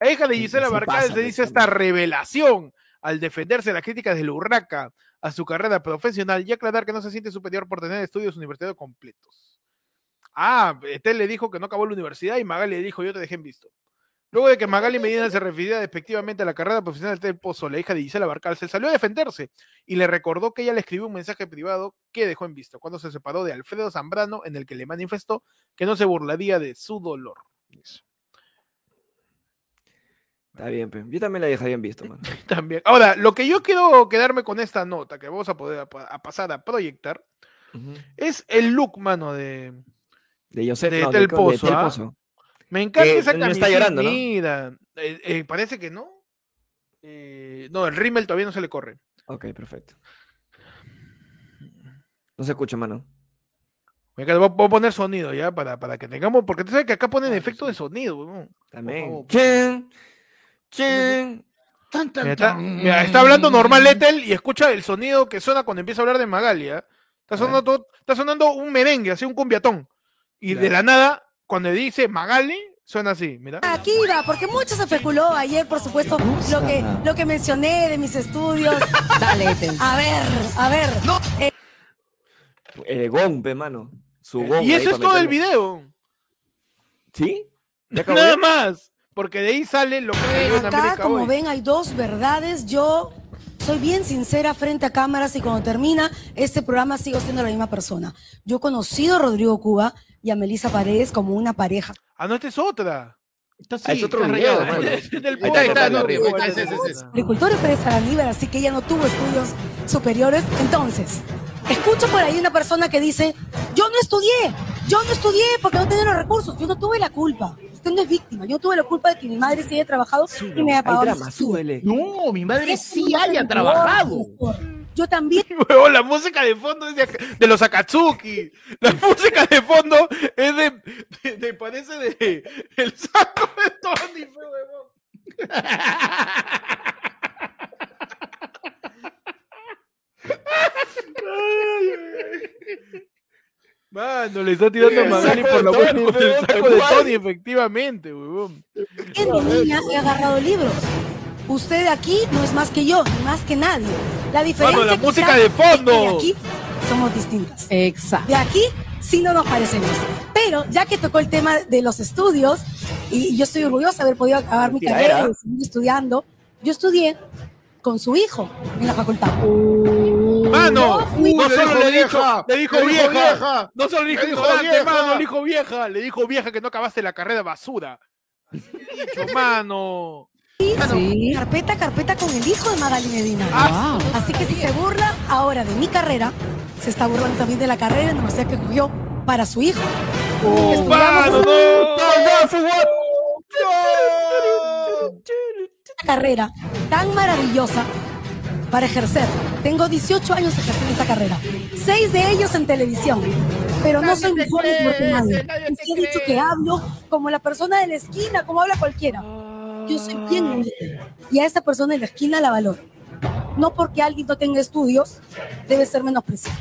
La hija de Gisela sí Barcal pasa, se dice esta revelación al defenderse de las críticas de la Urraca a su carrera profesional y aclarar que no se siente superior por tener estudios universitarios completos. Ah, Etel le dijo que no acabó la universidad y Magali le dijo yo te dejé en visto. Luego de que Magali Medina se refiriera despectivamente a la carrera profesional de Etel Pozo, la hija de Gisela Barcal, se salió a defenderse y le recordó que ella le escribió un mensaje privado que dejó en visto cuando se separó de Alfredo Zambrano en el que le manifestó que no se burlaría de su dolor. Eso. Está bien, pe. Yo también la dejaría en visto, mano. También. Ahora, lo que yo quiero quedarme con esta nota que vamos a poder a, a pasar a proyectar es el look, mano, de, De Josep, De no, de- Pozo, ¿ah? Pozo. Me encanta Que esa no está camiseta. llorando, ¿no? Mira, eh, eh, parece que no. Eh, no, el rímel todavía no se le corre. Ok, perfecto. No se escucha, mano. Encanta, Voy a poner sonido ya para, para que tengamos, porque tú sabes que acá ponen sí. de sonido. También. Favor. Chin, chin. Tan, tan, Mira, está, tan. mira, está hablando normal Ethel y escucha el sonido que suena cuando empieza a hablar de Magali. ¿ah? Está, sonando, todo- está sonando un merengue, así un cumbiatón. Y de la nada, cuando dice Magali, suena así. Mira. Aquí va, porque mucho se especuló ayer, por supuesto, lo que, lo que mencioné de mis estudios. Dale, Ethel. A ver, a ver. El gong, pe, mano. Su gong. y eso es todo el video. ¿Sí? ¿Ya acabó Nada ya? más. Porque de ahí sale lo que salió en Acá, América como hoy. ven, hay dos verdades. Yo soy bien sincera frente a cámaras y cuando termina este programa sigo siendo la misma persona. Yo he conocido a Rodrigo Cuba y a Melissa Paredes como una pareja. Ah, no, esta es otra. Está Ah, es otro está video. Agricultores Pérez Araníbar, así que ella no tuvo estudios superiores. Entonces, escucho por ahí una persona que dice, yo no estudié, yo no estudié porque no tenía los recursos, yo no tuve la culpa. Usted no es víctima, yo tuve la culpa de que mi madre sí haya trabajado y me haya Hay pagado drama. No, mi madre sí haya trabajado. Yo también la música de fondo es de, de los Akatsuki. La música de fondo es de, de, de- parece de el saco de Tony, huevón. Ay, ay. Mano, le está tirando Magali por la boca Tony, con el saco de. Tony, efectivamente, huevón. en mi niña he agarrado libros. Usted de aquí no es más que yo, ni más que nadie. La diferencia Mano, la música de es que fondo. de aquí somos distintas. Exacto. De aquí sí no nos parecemos. Pero ya que tocó el tema de los estudios, y yo estoy orgullosa de haber podido acabar mi carrera y seguir estudiando, yo estudié con su hijo en la facultad. Mano, no solo le dijo, vieja, le dijo le dijo vieja, vieja, no solo le dijo le dijo ignorante, vieja. mano, le dijo vieja, le dijo vieja que no acabaste la carrera basura. Dicho, mano. Y carpeta, carpeta con el hijo de Magali Medina. Ah, Así que si se burla ahora de mi carrera, se está burlando también de la carrera la universidad que cogió para su hijo. Estudiamos ¡Mano, esa no! Carrera tan maravillosa para ejercer. Tengo 18 años ejerciendo esta carrera. Seis de ellos en televisión. Pero no soy mejor ni nadie. Les he dicho que hablo como la persona de la esquina, como habla cualquiera. Yo soy bien humilde. Y a esa persona de la esquina la valoro. No porque alguien no tenga estudios, debe ser menospreciado.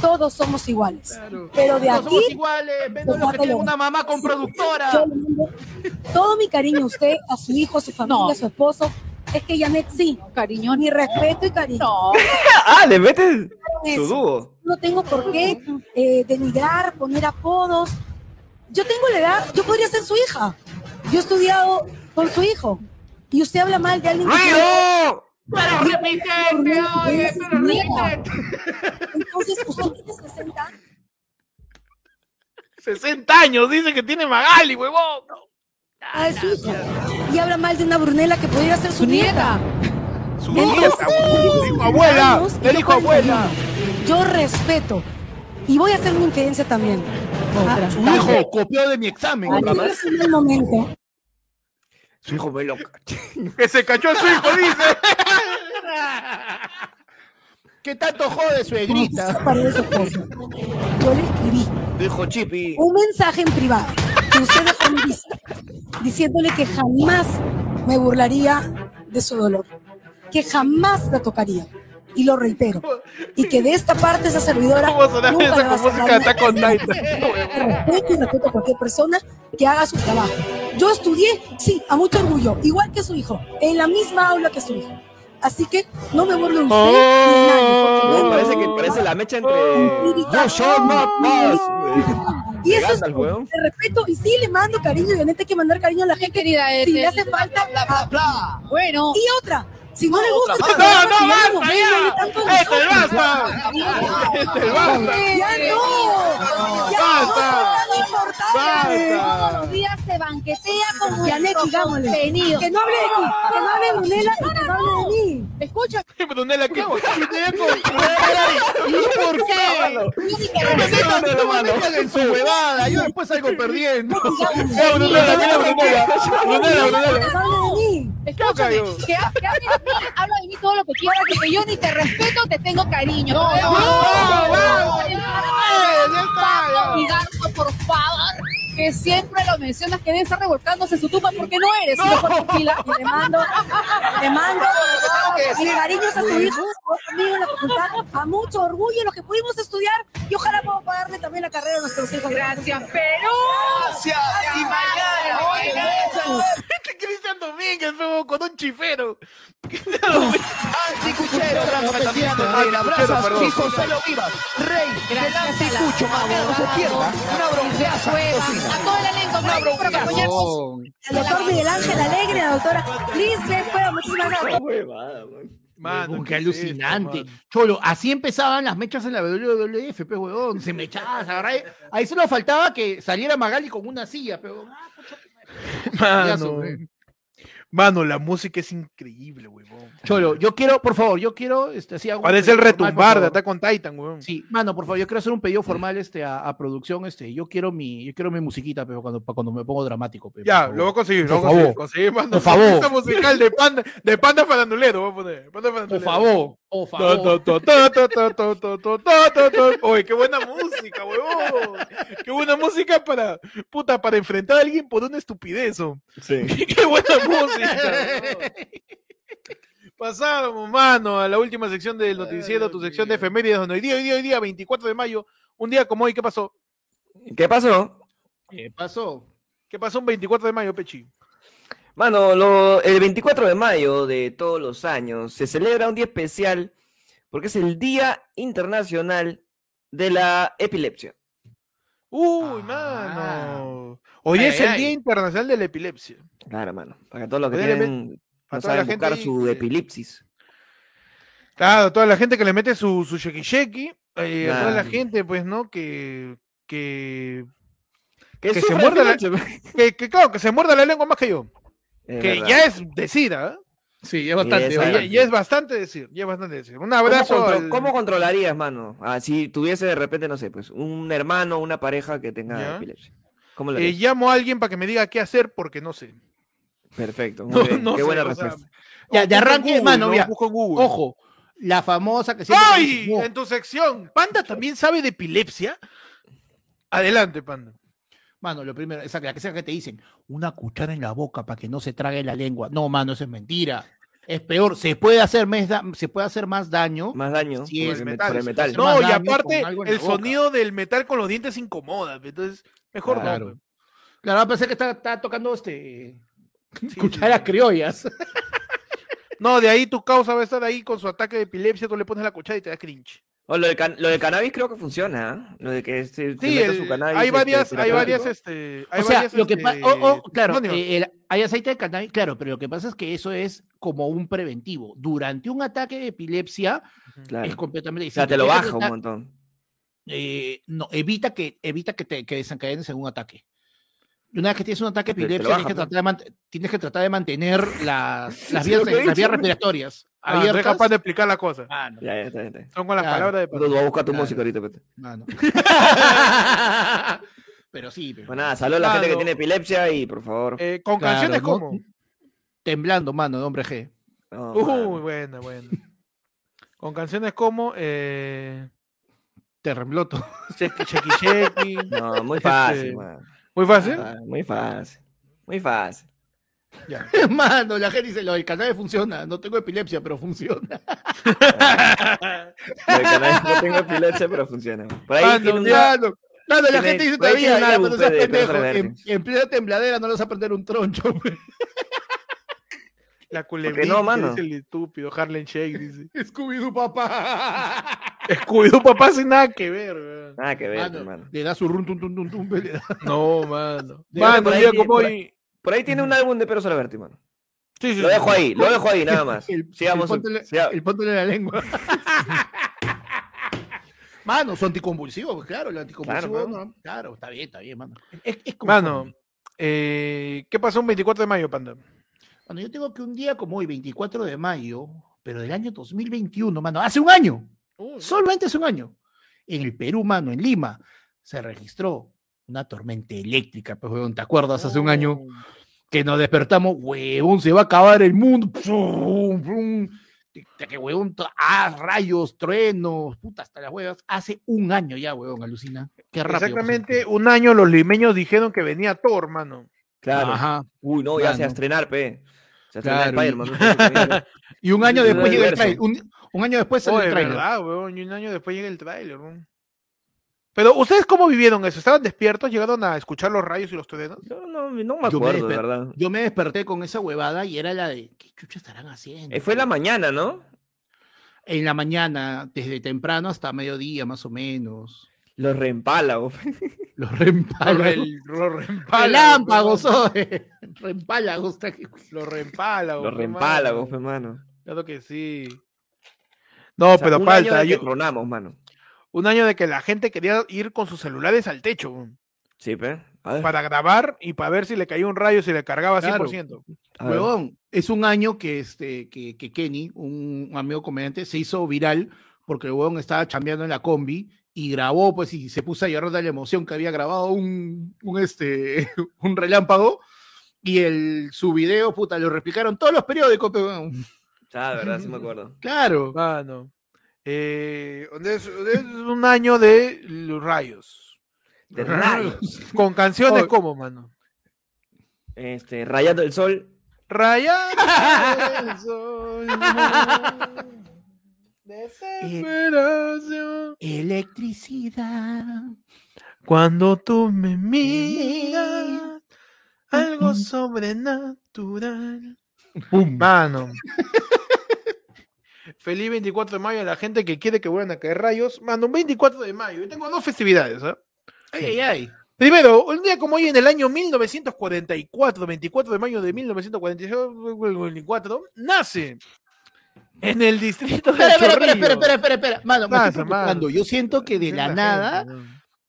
Todos somos iguales. Pero de Todos somos aquí, iguales, menos los que tienen una mamá con productora. mando todo mi cariño a usted, a su hijo, a su familia, No. a su esposo. Es que Janet sí, Cariño, mi respeto y cariño. no. Ah, le metes su dúo. No tengo por qué eh, denigrar, poner apodos. Yo tengo la edad, yo podría ser su hija. Yo he estudiado con su hijo. Y usted habla mal de alguien que. Pero repitente, oye, pero repitente. Entonces, usted tiene 60 años. 60 años, dice que tiene Magali, huevón. Ah, es su hija. Y habla mal de una Brunela que podría ser su, Su nieta. Su nieta. Dijo abuela, yo dijo abuela. Yo respeto. Y voy a hacer una infidencia también. Ah, Su hijo copió de mi examen. En el momento, Su hijo me loca. Que se cachó a su hijo, dice. ¿Qué tanto jode suegrita? para yo le escribí Dijo Chippy. un mensaje en privado que usted dejó en vista, diciéndole que jamás me burlaría de su dolor, que jamás la tocaría. Y lo reitero. Y que de esta parte esa servidora ¿Cómo nunca esa va a con música de daño. Attack on Titan? respeto y respeto a cualquier persona que haga su trabajo. Yo estudié, sí, a mucho orgullo, igual que su hijo, en la misma aula que su hijo. Así que no me burlo de usted ni de nadie, No, no- parece que parece la mecha entre. Not pass. Y eso es de respeto y sí le mando cariño y obviamente hay que mandar cariño a la gente. querida Si le Ethel. hace falta. ah, Bueno, Y otra, si no le gusta No, este no, basta, ya. Este, nosotros. basta. Este, basta. Ya no. Ya no Basta. Basta. todos los días se banquetea con Janet, nuestro digámosle. contenido. Que no hable de mí, que no hable de Brunella y que no hable de mí. Escucha, Brunella, ¿qué? ¿Y por qué? No me metan en su huevada, yo después salgo perdiendo. Brunella, Brunella. Brunella, No escúchame, que, ha- que hable de mí, habla de mí todo lo que quieras, que, que yo ni te respeto, te tengo cariño. No, no, vamos. ya está, ya. Y Garza, por favor, que siempre lo mencionas, que debe estar revolcándose en su tumba porque no eres hijo de Pila. Y le mando, le mando mis cariños a su hijo, conmigo en la facultad, a mucho orgullo en lo que pudimos estudiar y ojalá pueda pagarle también la carrera a nuestros hijos. Gracias, Perú. Y mañana, Este Cristian Domínguez, fue con un chifero. Anticuchero, perdón. y Gonzalo Vivas, rey del anticucho, mano, no se pierda, una bronceaza. A todo el elenco, gracias por acompañarnos. Al doctor Miguel Ángel Alegre, la doctora Lisbeth Cueva, muchísimas gracias. Huevada, man. Mano, Huevón, ¿qué alucinante. esto? Cholo, así empezaban las mechas en la WWF, pues, huevón. Se mechaban, ahí, ahí solo faltaba que saliera Magali con una silla, pero. ah, pucha, Mano. Mano, la música es increíble, güey. Cholo, yo quiero, por favor, yo quiero, este, así hago Parece el retumbar de Attack on Titan, weón. Sí, mano, por favor, yo quiero hacer un pedido formal este, a, producción, este, yo quiero mi, yo quiero mi musiquita, pero cuando, cuando me pongo dramático, Ya, lo voy a conseguir, lo voy a conseguir, conseguir, mano. Por favor. musical de panda, de panda voy a poner. Panda. Por favor. Favor. Oye, qué buena música, huevón. Qué buena música para puta para enfrentar a alguien por una estupidez. Oh. Sí. qué buena música. Pasábamos, mano, a la última sección del noticiero, tu sección de efemérides, donde hoy día, hoy día, hoy día, 24 de mayo, un día como hoy, ¿qué pasó? ¿Qué pasó? ¿Qué pasó? ¿Qué pasó un 24 de mayo, Pechi? Mano, lo- el 24 de mayo de todos los años se celebra un día especial porque es el Día Internacional de la Epilepsia. Uy, Ah. mano. Hoy Ay, es el ay. Día Internacional de la Epilepsia. Claro, mano. Para todos los que tienen, para no toda la saben gente buscar ahí su epilipsis. Claro, toda la gente que le mete su, su sheki sheki, eh, a toda la gente, pues, ¿no? Que, que, Que, Que se muerda la- epilepsia. que, que, claro, que se muerda la lengua más que yo. Es que verdad. ya es decir, ¿ah? Sí, es bastante. ya es bastante decir, ya es bastante decir. Un ¿Cómo, abrazo. contro- al- cómo controlarías, mano? Ah, si tuviese de repente, no sé, pues un hermano, una pareja que tenga Ya. epilepsia. ¿Cómo lo Eh, llamo a alguien para que me diga qué hacer porque no sé. Perfecto. muy No, bien, no Qué sé, buena o sea, respuesta. Ya, de arranque, Google, mano. Ojo, la famosa que siempre. ¡Ay! En tu sección. ¿Panda también sabe de epilepsia? Adelante, Panda. Mano, lo primero, esa, la que sea que te dicen, una cuchara en la boca para que no se trague la lengua. No, mano, eso es mentira. Es peor, se puede hacer más, da- se puede hacer más daño. Más daño por es el metal. por el metal. No, y aparte, el boca. sonido del metal con los dientes incomoda. Entonces, mejor Claro. no. pues. Claro, pensé que está, está tocando este. sí, cucharas sí. criollas. No, de ahí tu causa va a estar ahí con su ataque de epilepsia, tú le pones la cuchara y te da cringe. O lo, del can- lo del cannabis creo que funciona, ¿ah? Lo de que se, se Sí, el- su cannabis. hay este, varias, hay varias, este, hay o sea, varias, lo que este, claro, eh, el- hay aceite de cannabis, claro, pero lo que pasa es que eso es como un preventivo. Durante un ataque de epilepsia Claro. es completamente O sea, te lo de baja un montón. eh, no, evita que, evita que te que desencadenes en un ataque. Y una vez que tienes un ataque de epilepsia, tienes, que pues. tratar de tienes que tratar de mantener las, las Sí, vías, las respiratorias Ah, no es abiertas. capaz de explicar la cosa. Mano, Ya, ya, está, ya está. Son con las Claro. palabras de Tú vas a buscar tu Claro. música ahorita. pues. mano. pero sí, pero- Bueno, nada, saludos a la gente que tiene epilepsia y por favor. Eh, con Claro, canciones ¿no? como. temblando, mano, de hombre G. no, Uy, mano. buena, buena. Con canciones como. Eh, Terremoto. Chequi Chequi. No, muy Este, fácil, man. Muy fácil. Ah, Muy fácil. Muy fácil. Ya. Mano, la gente dice, lo del cannabis funciona. No tengo epilepsia, pero funciona. Lo del cannabis no tengo epilepsia, pero funciona. Por ahí Mano, tiene un- ya. Mano, mano, la gente dice todavía, ya, pero seas pe, de pendejo. En, en plena tembladera no le vas a aprender un troncho. La culebrita, no, mano? dice el estúpido. Harlem Shake dice. Scooby-Doo, papá. Scooby-Doo, papá, sin nada que ver, weón. Nada que ver, Mano, hermano. le da su run, tum, tum, tum, tum, le da- No, mano. Mano, tiene- como por hoy. Por ahí tiene un álbum de Pedro Solaverde, mano. Sí, sí, Lo sí. dejo ahí, lo dejo ahí, nada más. El, Sigamos. el póntele, siga- el póntele la lengua. Mano, son anticonvulsivos, pues, claro, el anticonvulsivo, Claro, no, claro, está bien, está bien, mano. Es, es como Mano, eh, ¿qué pasó un 24 de mayo, Panda? Bueno, yo tengo que un día como hoy, 24 de mayo, pero del año 2021, mano, hace un año, solamente hace un año, en el Perú, mano, en Lima, se registró una tormenta eléctrica, pues, huevón, ¿te acuerdas? Hace un año que nos despertamos, huevón, se va a acabar el mundo. Pum, pum. Que huevón, ah, rayos, truenos, puta, hasta las huevas. Hace un año ya, huevón, alucina. Qué rápido. Exactamente un año los limeños dijeron que venía Thor, mano. Claro. Ajá. Uy, no, ya se va a estrenar, pe. Se va a estrenar Claro, y- Spider-Man. mierda. Y un año después llega el trailer. Un, un año después sale Oh, el de trailer. verdad, weón. Y un año después llega el tráiler, weón. Pero, ¿ustedes cómo vivieron eso? ¿Estaban despiertos? ¿Llegaron a escuchar los rayos y los truenos? Yo no, no me Yo me acuerdo, de desper- verdad. Yo me desperté con esa huevada y era la de, ¿qué chucha estarán haciendo? Eh, fue en la mañana, ¿no? En la mañana, desde temprano hasta mediodía, más o menos. Los reempálagos. Los reempálagos. Los reempálagos. Relámpagos, weón. oye. Reempálagos. Los reempálagos. Los reempálagos, mano. pe, mano. Claro que sí. No, O sea, pero año falta. que yo- tronamos, mano. Un año de que la gente quería ir con sus celulares al techo Sí, pe. A ver, para grabar y para ver si le caía un rayo, si le cargaba Claro. 100%. a ver. Huevón, es un año que, este, que, que Kenny, un amigo comediante, se hizo viral porque el huevón estaba chambeando en la combi y grabó, pues, y se puso a llorar de la emoción que había grabado un, un, este, un relámpago y el, su video, puta, lo replicaron todos los periódicos, pe, huevón. Ah, de verdad, sí me acuerdo. Claro. Mano. Eh, es, es un año de los rayos. De rayos. Con canciones Oh. como, mano. Este, Rayando el Sol. Rayando el sol. Desesperación. Electricidad. Cuando tú me miras, algo sobrenatural. Mano. Feliz 24 de mayo a la gente que quiere que vuelvan a caer rayos. Mano, un 24 de mayo. Yo tengo dos festividades. ¿ah? Ay, ay, ay. Primero, un día como hoy en el año 1944, 24 de mayo de 1944, nace en el distrito de Espera, espera, espera, espera, espera, espera. Mano, me estoy preocupando. Yo siento que de la nada.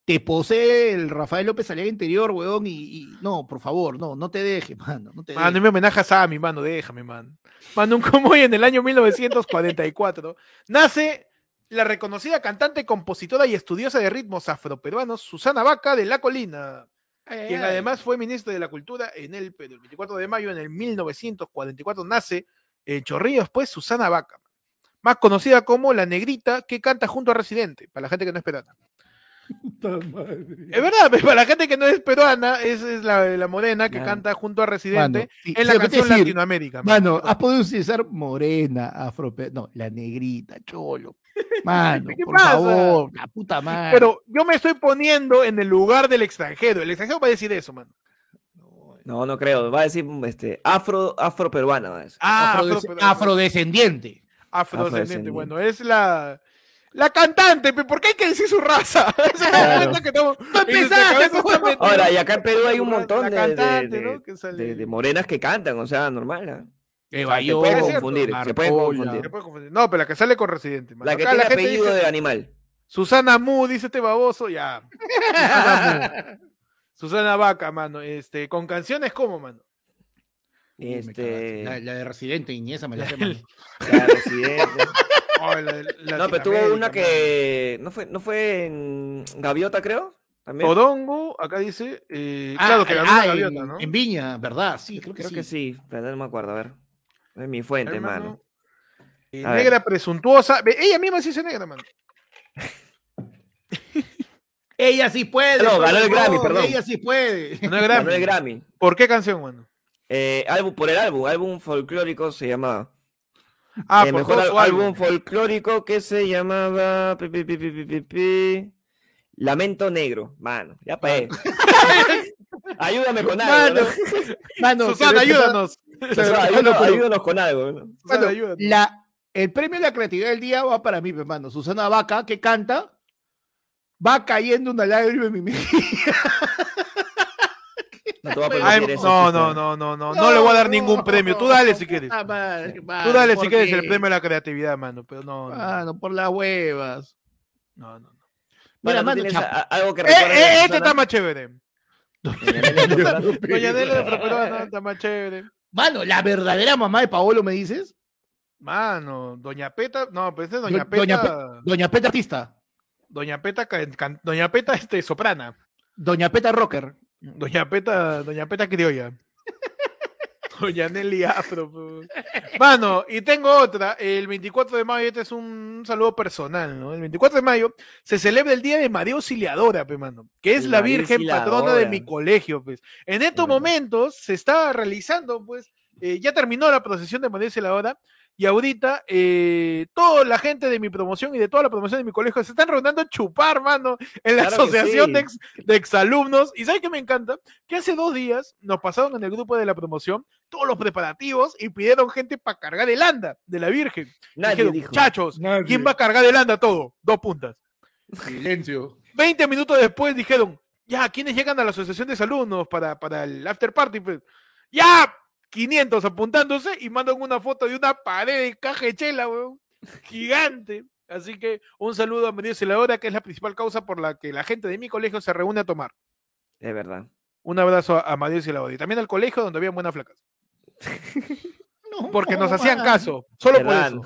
Te posee el Rafael López Aliaga interior, weón, y, y- no, por favor, no, no te dejes, mano, no te Mano, y dejes. me homenaje a Sammy, mano, déjame, mano. Mano, un Comoy en el año 1944 nace la reconocida cantante, compositora y estudiosa de ritmos afroperuanos Susana Vaca de La Colina, quien además fue ministra de la Cultura en el Perú. El 24 de mayo en el 1944 nace en Chorrillos, pues, Susana Vaca, más conocida como La Negrita, que canta junto a Residente, para la gente que no es peruana. Es verdad, pues, para la gente que no es peruana, es, es la, la morena que Claro. canta junto a Residente Mano, sí, en la canción decir, Latinoamérica. Mano, has podido utilizar morena, afro, no, la negrita, cholo. Mano, ¿Qué por pasa? favor, la puta madre. Pero yo me estoy poniendo en el lugar del extranjero. El extranjero va a decir eso, mano. No, no creo. Va a decir este, afro, afro peruana. Ah, Afrodesc- afro- afrodescendiente. afrodescendiente. afrodescendiente. Bueno, es la, la cantante, ¿por qué hay que decir su raza? Claro. empezaste, Ahora, y acá en Perú hay un la montón de, de- cantante, de- ¿no? Que sale- de- de morenas que cantan, o sea, normal. ¿ah? Eva se puede York, confundir, se puede Marcola. confundir. Se puede confundir. No, pero la que sale con Residente. mano. La que Acá tiene gente apellido dice, de animal. Susana Mu, dice este baboso, ya. Susana Mu. Susana Vaca, mano. Este, con canciones como, mano. Este. La, la de Residente y ni esa me la sé, mano. la Residente. La de No, pero tuvo una que no fue, no fue en Gaviota, creo. También. Todongo, acá dice, eh, Ah, claro que ganó ah, en, gaviota, ¿no? en Viña, ¿verdad? Sí, creo que creo sí. que sí, pero no me acuerdo, a ver. Es mi fuente, Hermano. mano. Eh, ver. negra presuntuosa. Ella misma sí se negra, mano. Ella sí puede. No, ganó el Grammy, perdón. Ella sí puede. No es Ganó Grammy. el Grammy. ¿Por qué canción, mano? Eh, álbum, por el álbum, álbum folclórico se llamaba. Ah, el por mejor álbum álbum. folclórico que se llamaba pi, pi, pi, pi, pi, pi, pi, Lamento Negro, mano. Ya pa' Ayúdame con algo. Mano, mano, Susana, ayúdanos. ¿no? Ayúdanos, con algo. ¿no? Susana, Mano, ayúdanos. la, el premio de la creatividad del día va para mí, mi hermano. Susana Vaca, que canta, va cayendo una lágrima en mi mejilla. No te voy a Ay, permitir eso, no, no, no, no, no, no le voy a dar ningún premio. Tú dale si quieres. Madre, Tú dale ¿por si quieres el premio a la creatividad, mano. Pero no, no, Mano, por las huevas. no. no, no. Mira, Bueno, ¿tú mano, algo que Eh, eh, este está más chévere. Doña Nela de está más chévere. Mano, la verdadera mamá de Paolo, ¿me dices? Mano, Doña Peta, no, pero ese es Doña Do- Peta. Doña Doña, Doña Peta artista. Peta, can- can- Doña Peta, este, soprana. Doña Peta rocker. Doña Peta, Doña Peta criolla. Doña Nelly Afro. Mano, y tengo otra. El 24 de mayo, este es un saludo personal, ¿no? El 24 de mayo se celebra el Día de María Auxiliadora, pe, mano, que es la Virgen patrona de mi colegio, pues. En estos momentos se está realizando, pues, eh, ya terminó la procesión de María Auxiliadora y ahorita eh, toda la gente de mi promoción y de toda la promoción de mi colegio se están reuniendo a chupar, mano, en la Claro asociación sí. de, ex- de exalumnos. ¿Y sabes qué me encanta? Que hace dos días nos pasaron en el grupo de la promoción todos los preparativos y pidieron gente para cargar el anda de la Virgen. Nadie Dijeron, dijo. muchachos, ¿quién va a cargar el anda todo? Dos puntas. Silencio. 20 minutos después dijeron, ya, ¿quiénes llegan a la asociación de alumnos para, para el after party? Pues, ya, 500 apuntándose y mandan una foto de una pared de caja de chela, weón. Gigante. Así que un saludo a María Celadora, que es la principal causa por la que la gente de mi colegio se reúne a tomar. Es verdad. Un abrazo a, a María Celadora. Y también al colegio donde había buenas flacas. No, Porque nos no, hacían mano. caso. Solo por eso.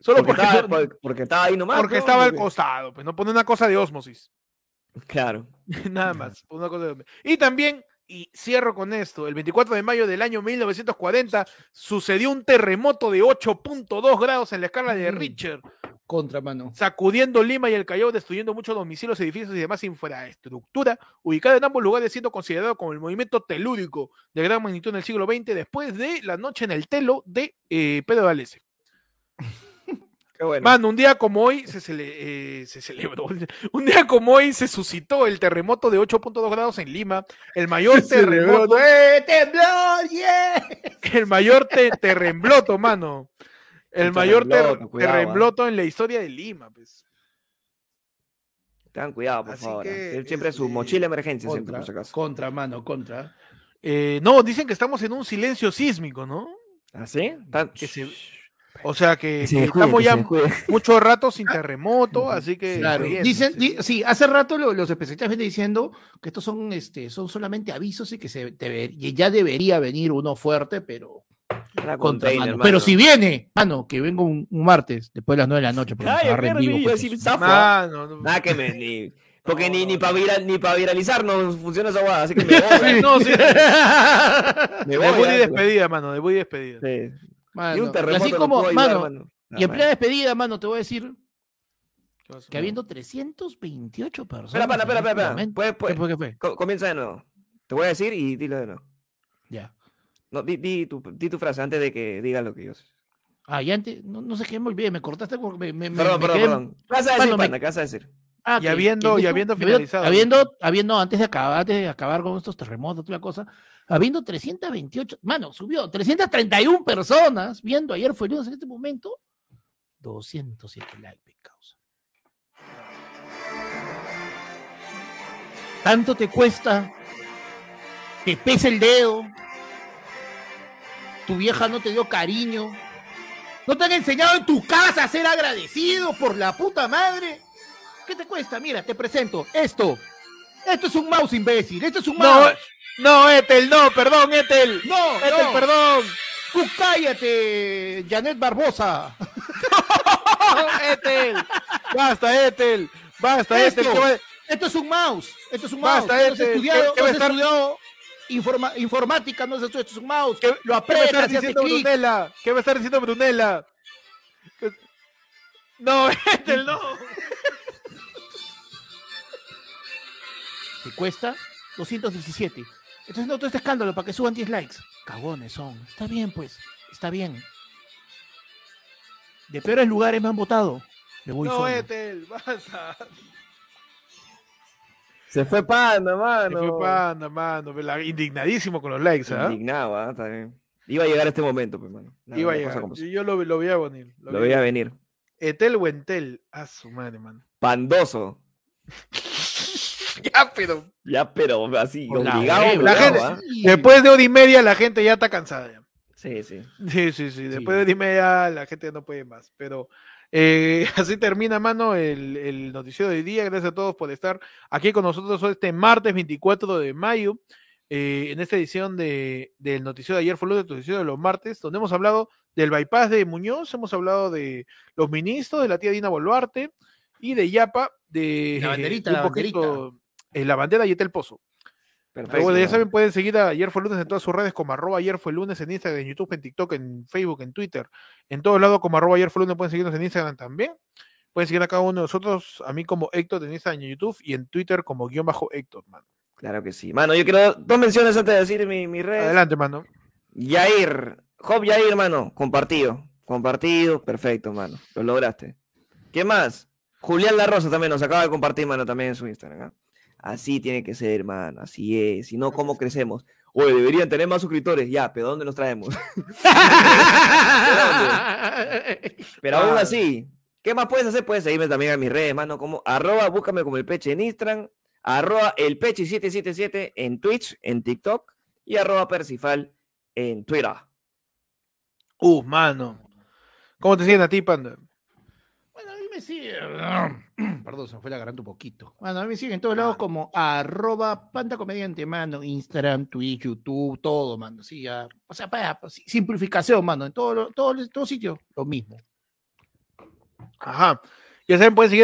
Solo porque, porque, estaba, por- porque estaba ahí nomás. porque ¿no? estaba al costado. Pues no pone una cosa de osmosis. Claro. Nada más. una cosa de- Y también, y cierro con esto, el 24 de mayo del año 1940 sucedió un terremoto de 8.2 grados en la escala de Mm. Richter, Contra, mano. sacudiendo Lima y el Callao, destruyendo muchos domicilios, edificios y demás infraestructura, ubicada en ambos lugares siendo considerado como el movimiento telúrico de gran magnitud en el siglo XX, después de la noche en el telo de eh, Pedro Valese. Bueno. Mano, un día como hoy se, cele- eh, se celebró, un día como hoy se suscitó el terremoto de 8.2 grados en Lima, el mayor terremoto, ¡Eh, temblor! ¡Yeah! el mayor te- terremoto, mano. El El mayor ter- terremoto, cuidado, ¿ah? terremoto en la historia de Lima, pues. Tengan cuidado, por Así favor. que, Siempre su este, mochila de emergencia, siempre, Contra, por si acaso. contra, mano, contra. Eh, no, dicen que estamos en un silencio sísmico, ¿no? ¿Ah, sí? Tan- Que se- O sea que, Se que descuide, estamos que ya se mucho rato sin terremoto, así que Claro. bien, Dicen, sí. di- sí, hace rato lo- los especialistas vienen diciendo que estos son, este, son solamente avisos y que se debe- y ya debería venir uno fuerte, pero contra, container, mano. mano. Pero si viene, mano, que venga un, un martes después de las 9 de la noche, porque Ay, Herbie, vivo. pues, decir. Mano, no- Nada que me ni. Porque No, ni, ni para ni pa viralizar no funciona esa guada, así que me voy. no, sí. me voy. Debut y ya. despedida, mano, debut y despedida. Sí. Mano, Y un y terremoto así no como, ayudar, mano, mano. y en plena despedida, mano, te voy a decir que habiendo 328 personas. Espera, espera, este espera. puede- ¿Qué fue? ¿Qué fue? Co- comienza de nuevo. Te voy a decir y dilo de nuevo. Ya. No, di, di tu, di tu frase antes de que diga lo que yo sé. Ah, ya antes, no, no sé qué me olvidé, me cortaste porque me, me- Perdón, me perdón, quedé- perdón. ¿Qué vas a decir, Mano, panda? ¿Qué vas a decir? Ah, Y que- habiendo- que y esto- habiendo habiendo, finalizado. habiendo, habiendo, antes de acabar, antes de acabar con estos terremotos, toda la cosa, habiendo 328, mano, subió 331 personas viendo ayer fue lunes en este momento, 207 likes, causa. Tanto te cuesta, te pesa el dedo, tu vieja no te dio cariño, no te han enseñado en tu casa a ser agradecido por la puta madre. ¿Qué te cuesta? Mira, te presento esto. Esto es un mouse, imbécil. Esto es un No, mouse. no, Etel, no, perdón, Etel. No, Etel, no. perdón. Tú cállate, Janet Barbosa. Etel. Basta, Etel. Basta, Esto. ¿qué va- Esto es un mouse. Esto es un mouse. Basta, estudiado, ¿qué- qué estar- estudiado informa- informática, no has estudiado. Esto es un mouse. ¿Qué- Lo ¿Qué aprietas estar y hace diciendo. Brunella? ¿Qué va a estar diciendo Brunella? ¿Qué- No, Etel, no. Te cuesta 217. Entonces no todo este escándalo para que suban 10 likes. Cagones son. Está bien, pues. Está bien. De peores lugares me han votado. Voy No, solo. Etel, basta. Se fue panda, Se mano. fue panda, mano. Indignadísimo con los likes, ¿ah? Indignado, ¿ah? Está bien. Iba a llegar este momento, pues, mano. La- Iba a llegar. Yo, yo lo, lo veía venir. Lo veía venir. Etel o Entel. A su madre, mano. Pandoso. Ya, pero. Ya, pero así, obligado. Después de hora y media la gente ya está cansada. Ya. Sí, sí. Sí, sí, sí. Después de hora y media la gente no puede más. Pero eh, así termina, mano, el, el noticiero de hoy día. Gracias a todos por estar aquí con nosotros hoy este martes 24 de mayo. eh, en esta edición de, del noticiero de ayer fue el noticiero de los martes, donde hemos hablado del bypass de Muñoz, hemos hablado de los ministros, de la tía Dina Boluarte y de Yapa, de, La banderita, de un la poquito, eh, la bandera y el pozo. Perfecto. De ya saben, pueden seguir a Ayer fue lunes en todas sus redes como arroba ayer fue lunes en Instagram, en YouTube, en TikTok, en Facebook, en Twitter, en todos lados como arroba ayer fue lunes, pueden seguirnos en Instagram también. Pueden seguir a cada uno de nosotros, a mí como Héctor en Instagram en YouTube y en Twitter como guion bajo Héctor, mano. Claro que sí. Mano, yo quiero dos menciones antes de decir mi, mi red. Adelante, mano. Yair, Job Yair, mano, compartido. Compartido, perfecto, mano. Lo lograste. ¿Qué más? Julián La Rosa también nos acaba de compartir, mano, también en su Instagram. ¿ah? Así tiene que ser, mano. Así es. Si no, ¿cómo crecemos? Oye, deberían tener más suscriptores. Ya, pero ¿dónde nos traemos? Pero aún así, ¿qué más puedes hacer? Puedes seguirme también a mis redes, mano, como arroba, búscame como el peche en Instagram, arroba el peche 777 en Twitch, en TikTok y arroba Percifal en Twitter. Uh, mano. ¿Cómo te siguen a ti, Panda? Me sigue. Perdón, se me fue la garganta un poquito. Bueno, a mí me siguen en todos lados como arroba panda comediante, mano. Instagram, Twitch, YouTube, todo, mano. Sí, ya. O sea, para, para- simplificación, mano. En todo, todo, todo sitio, lo mismo. Ajá. Ya saben, pueden seguir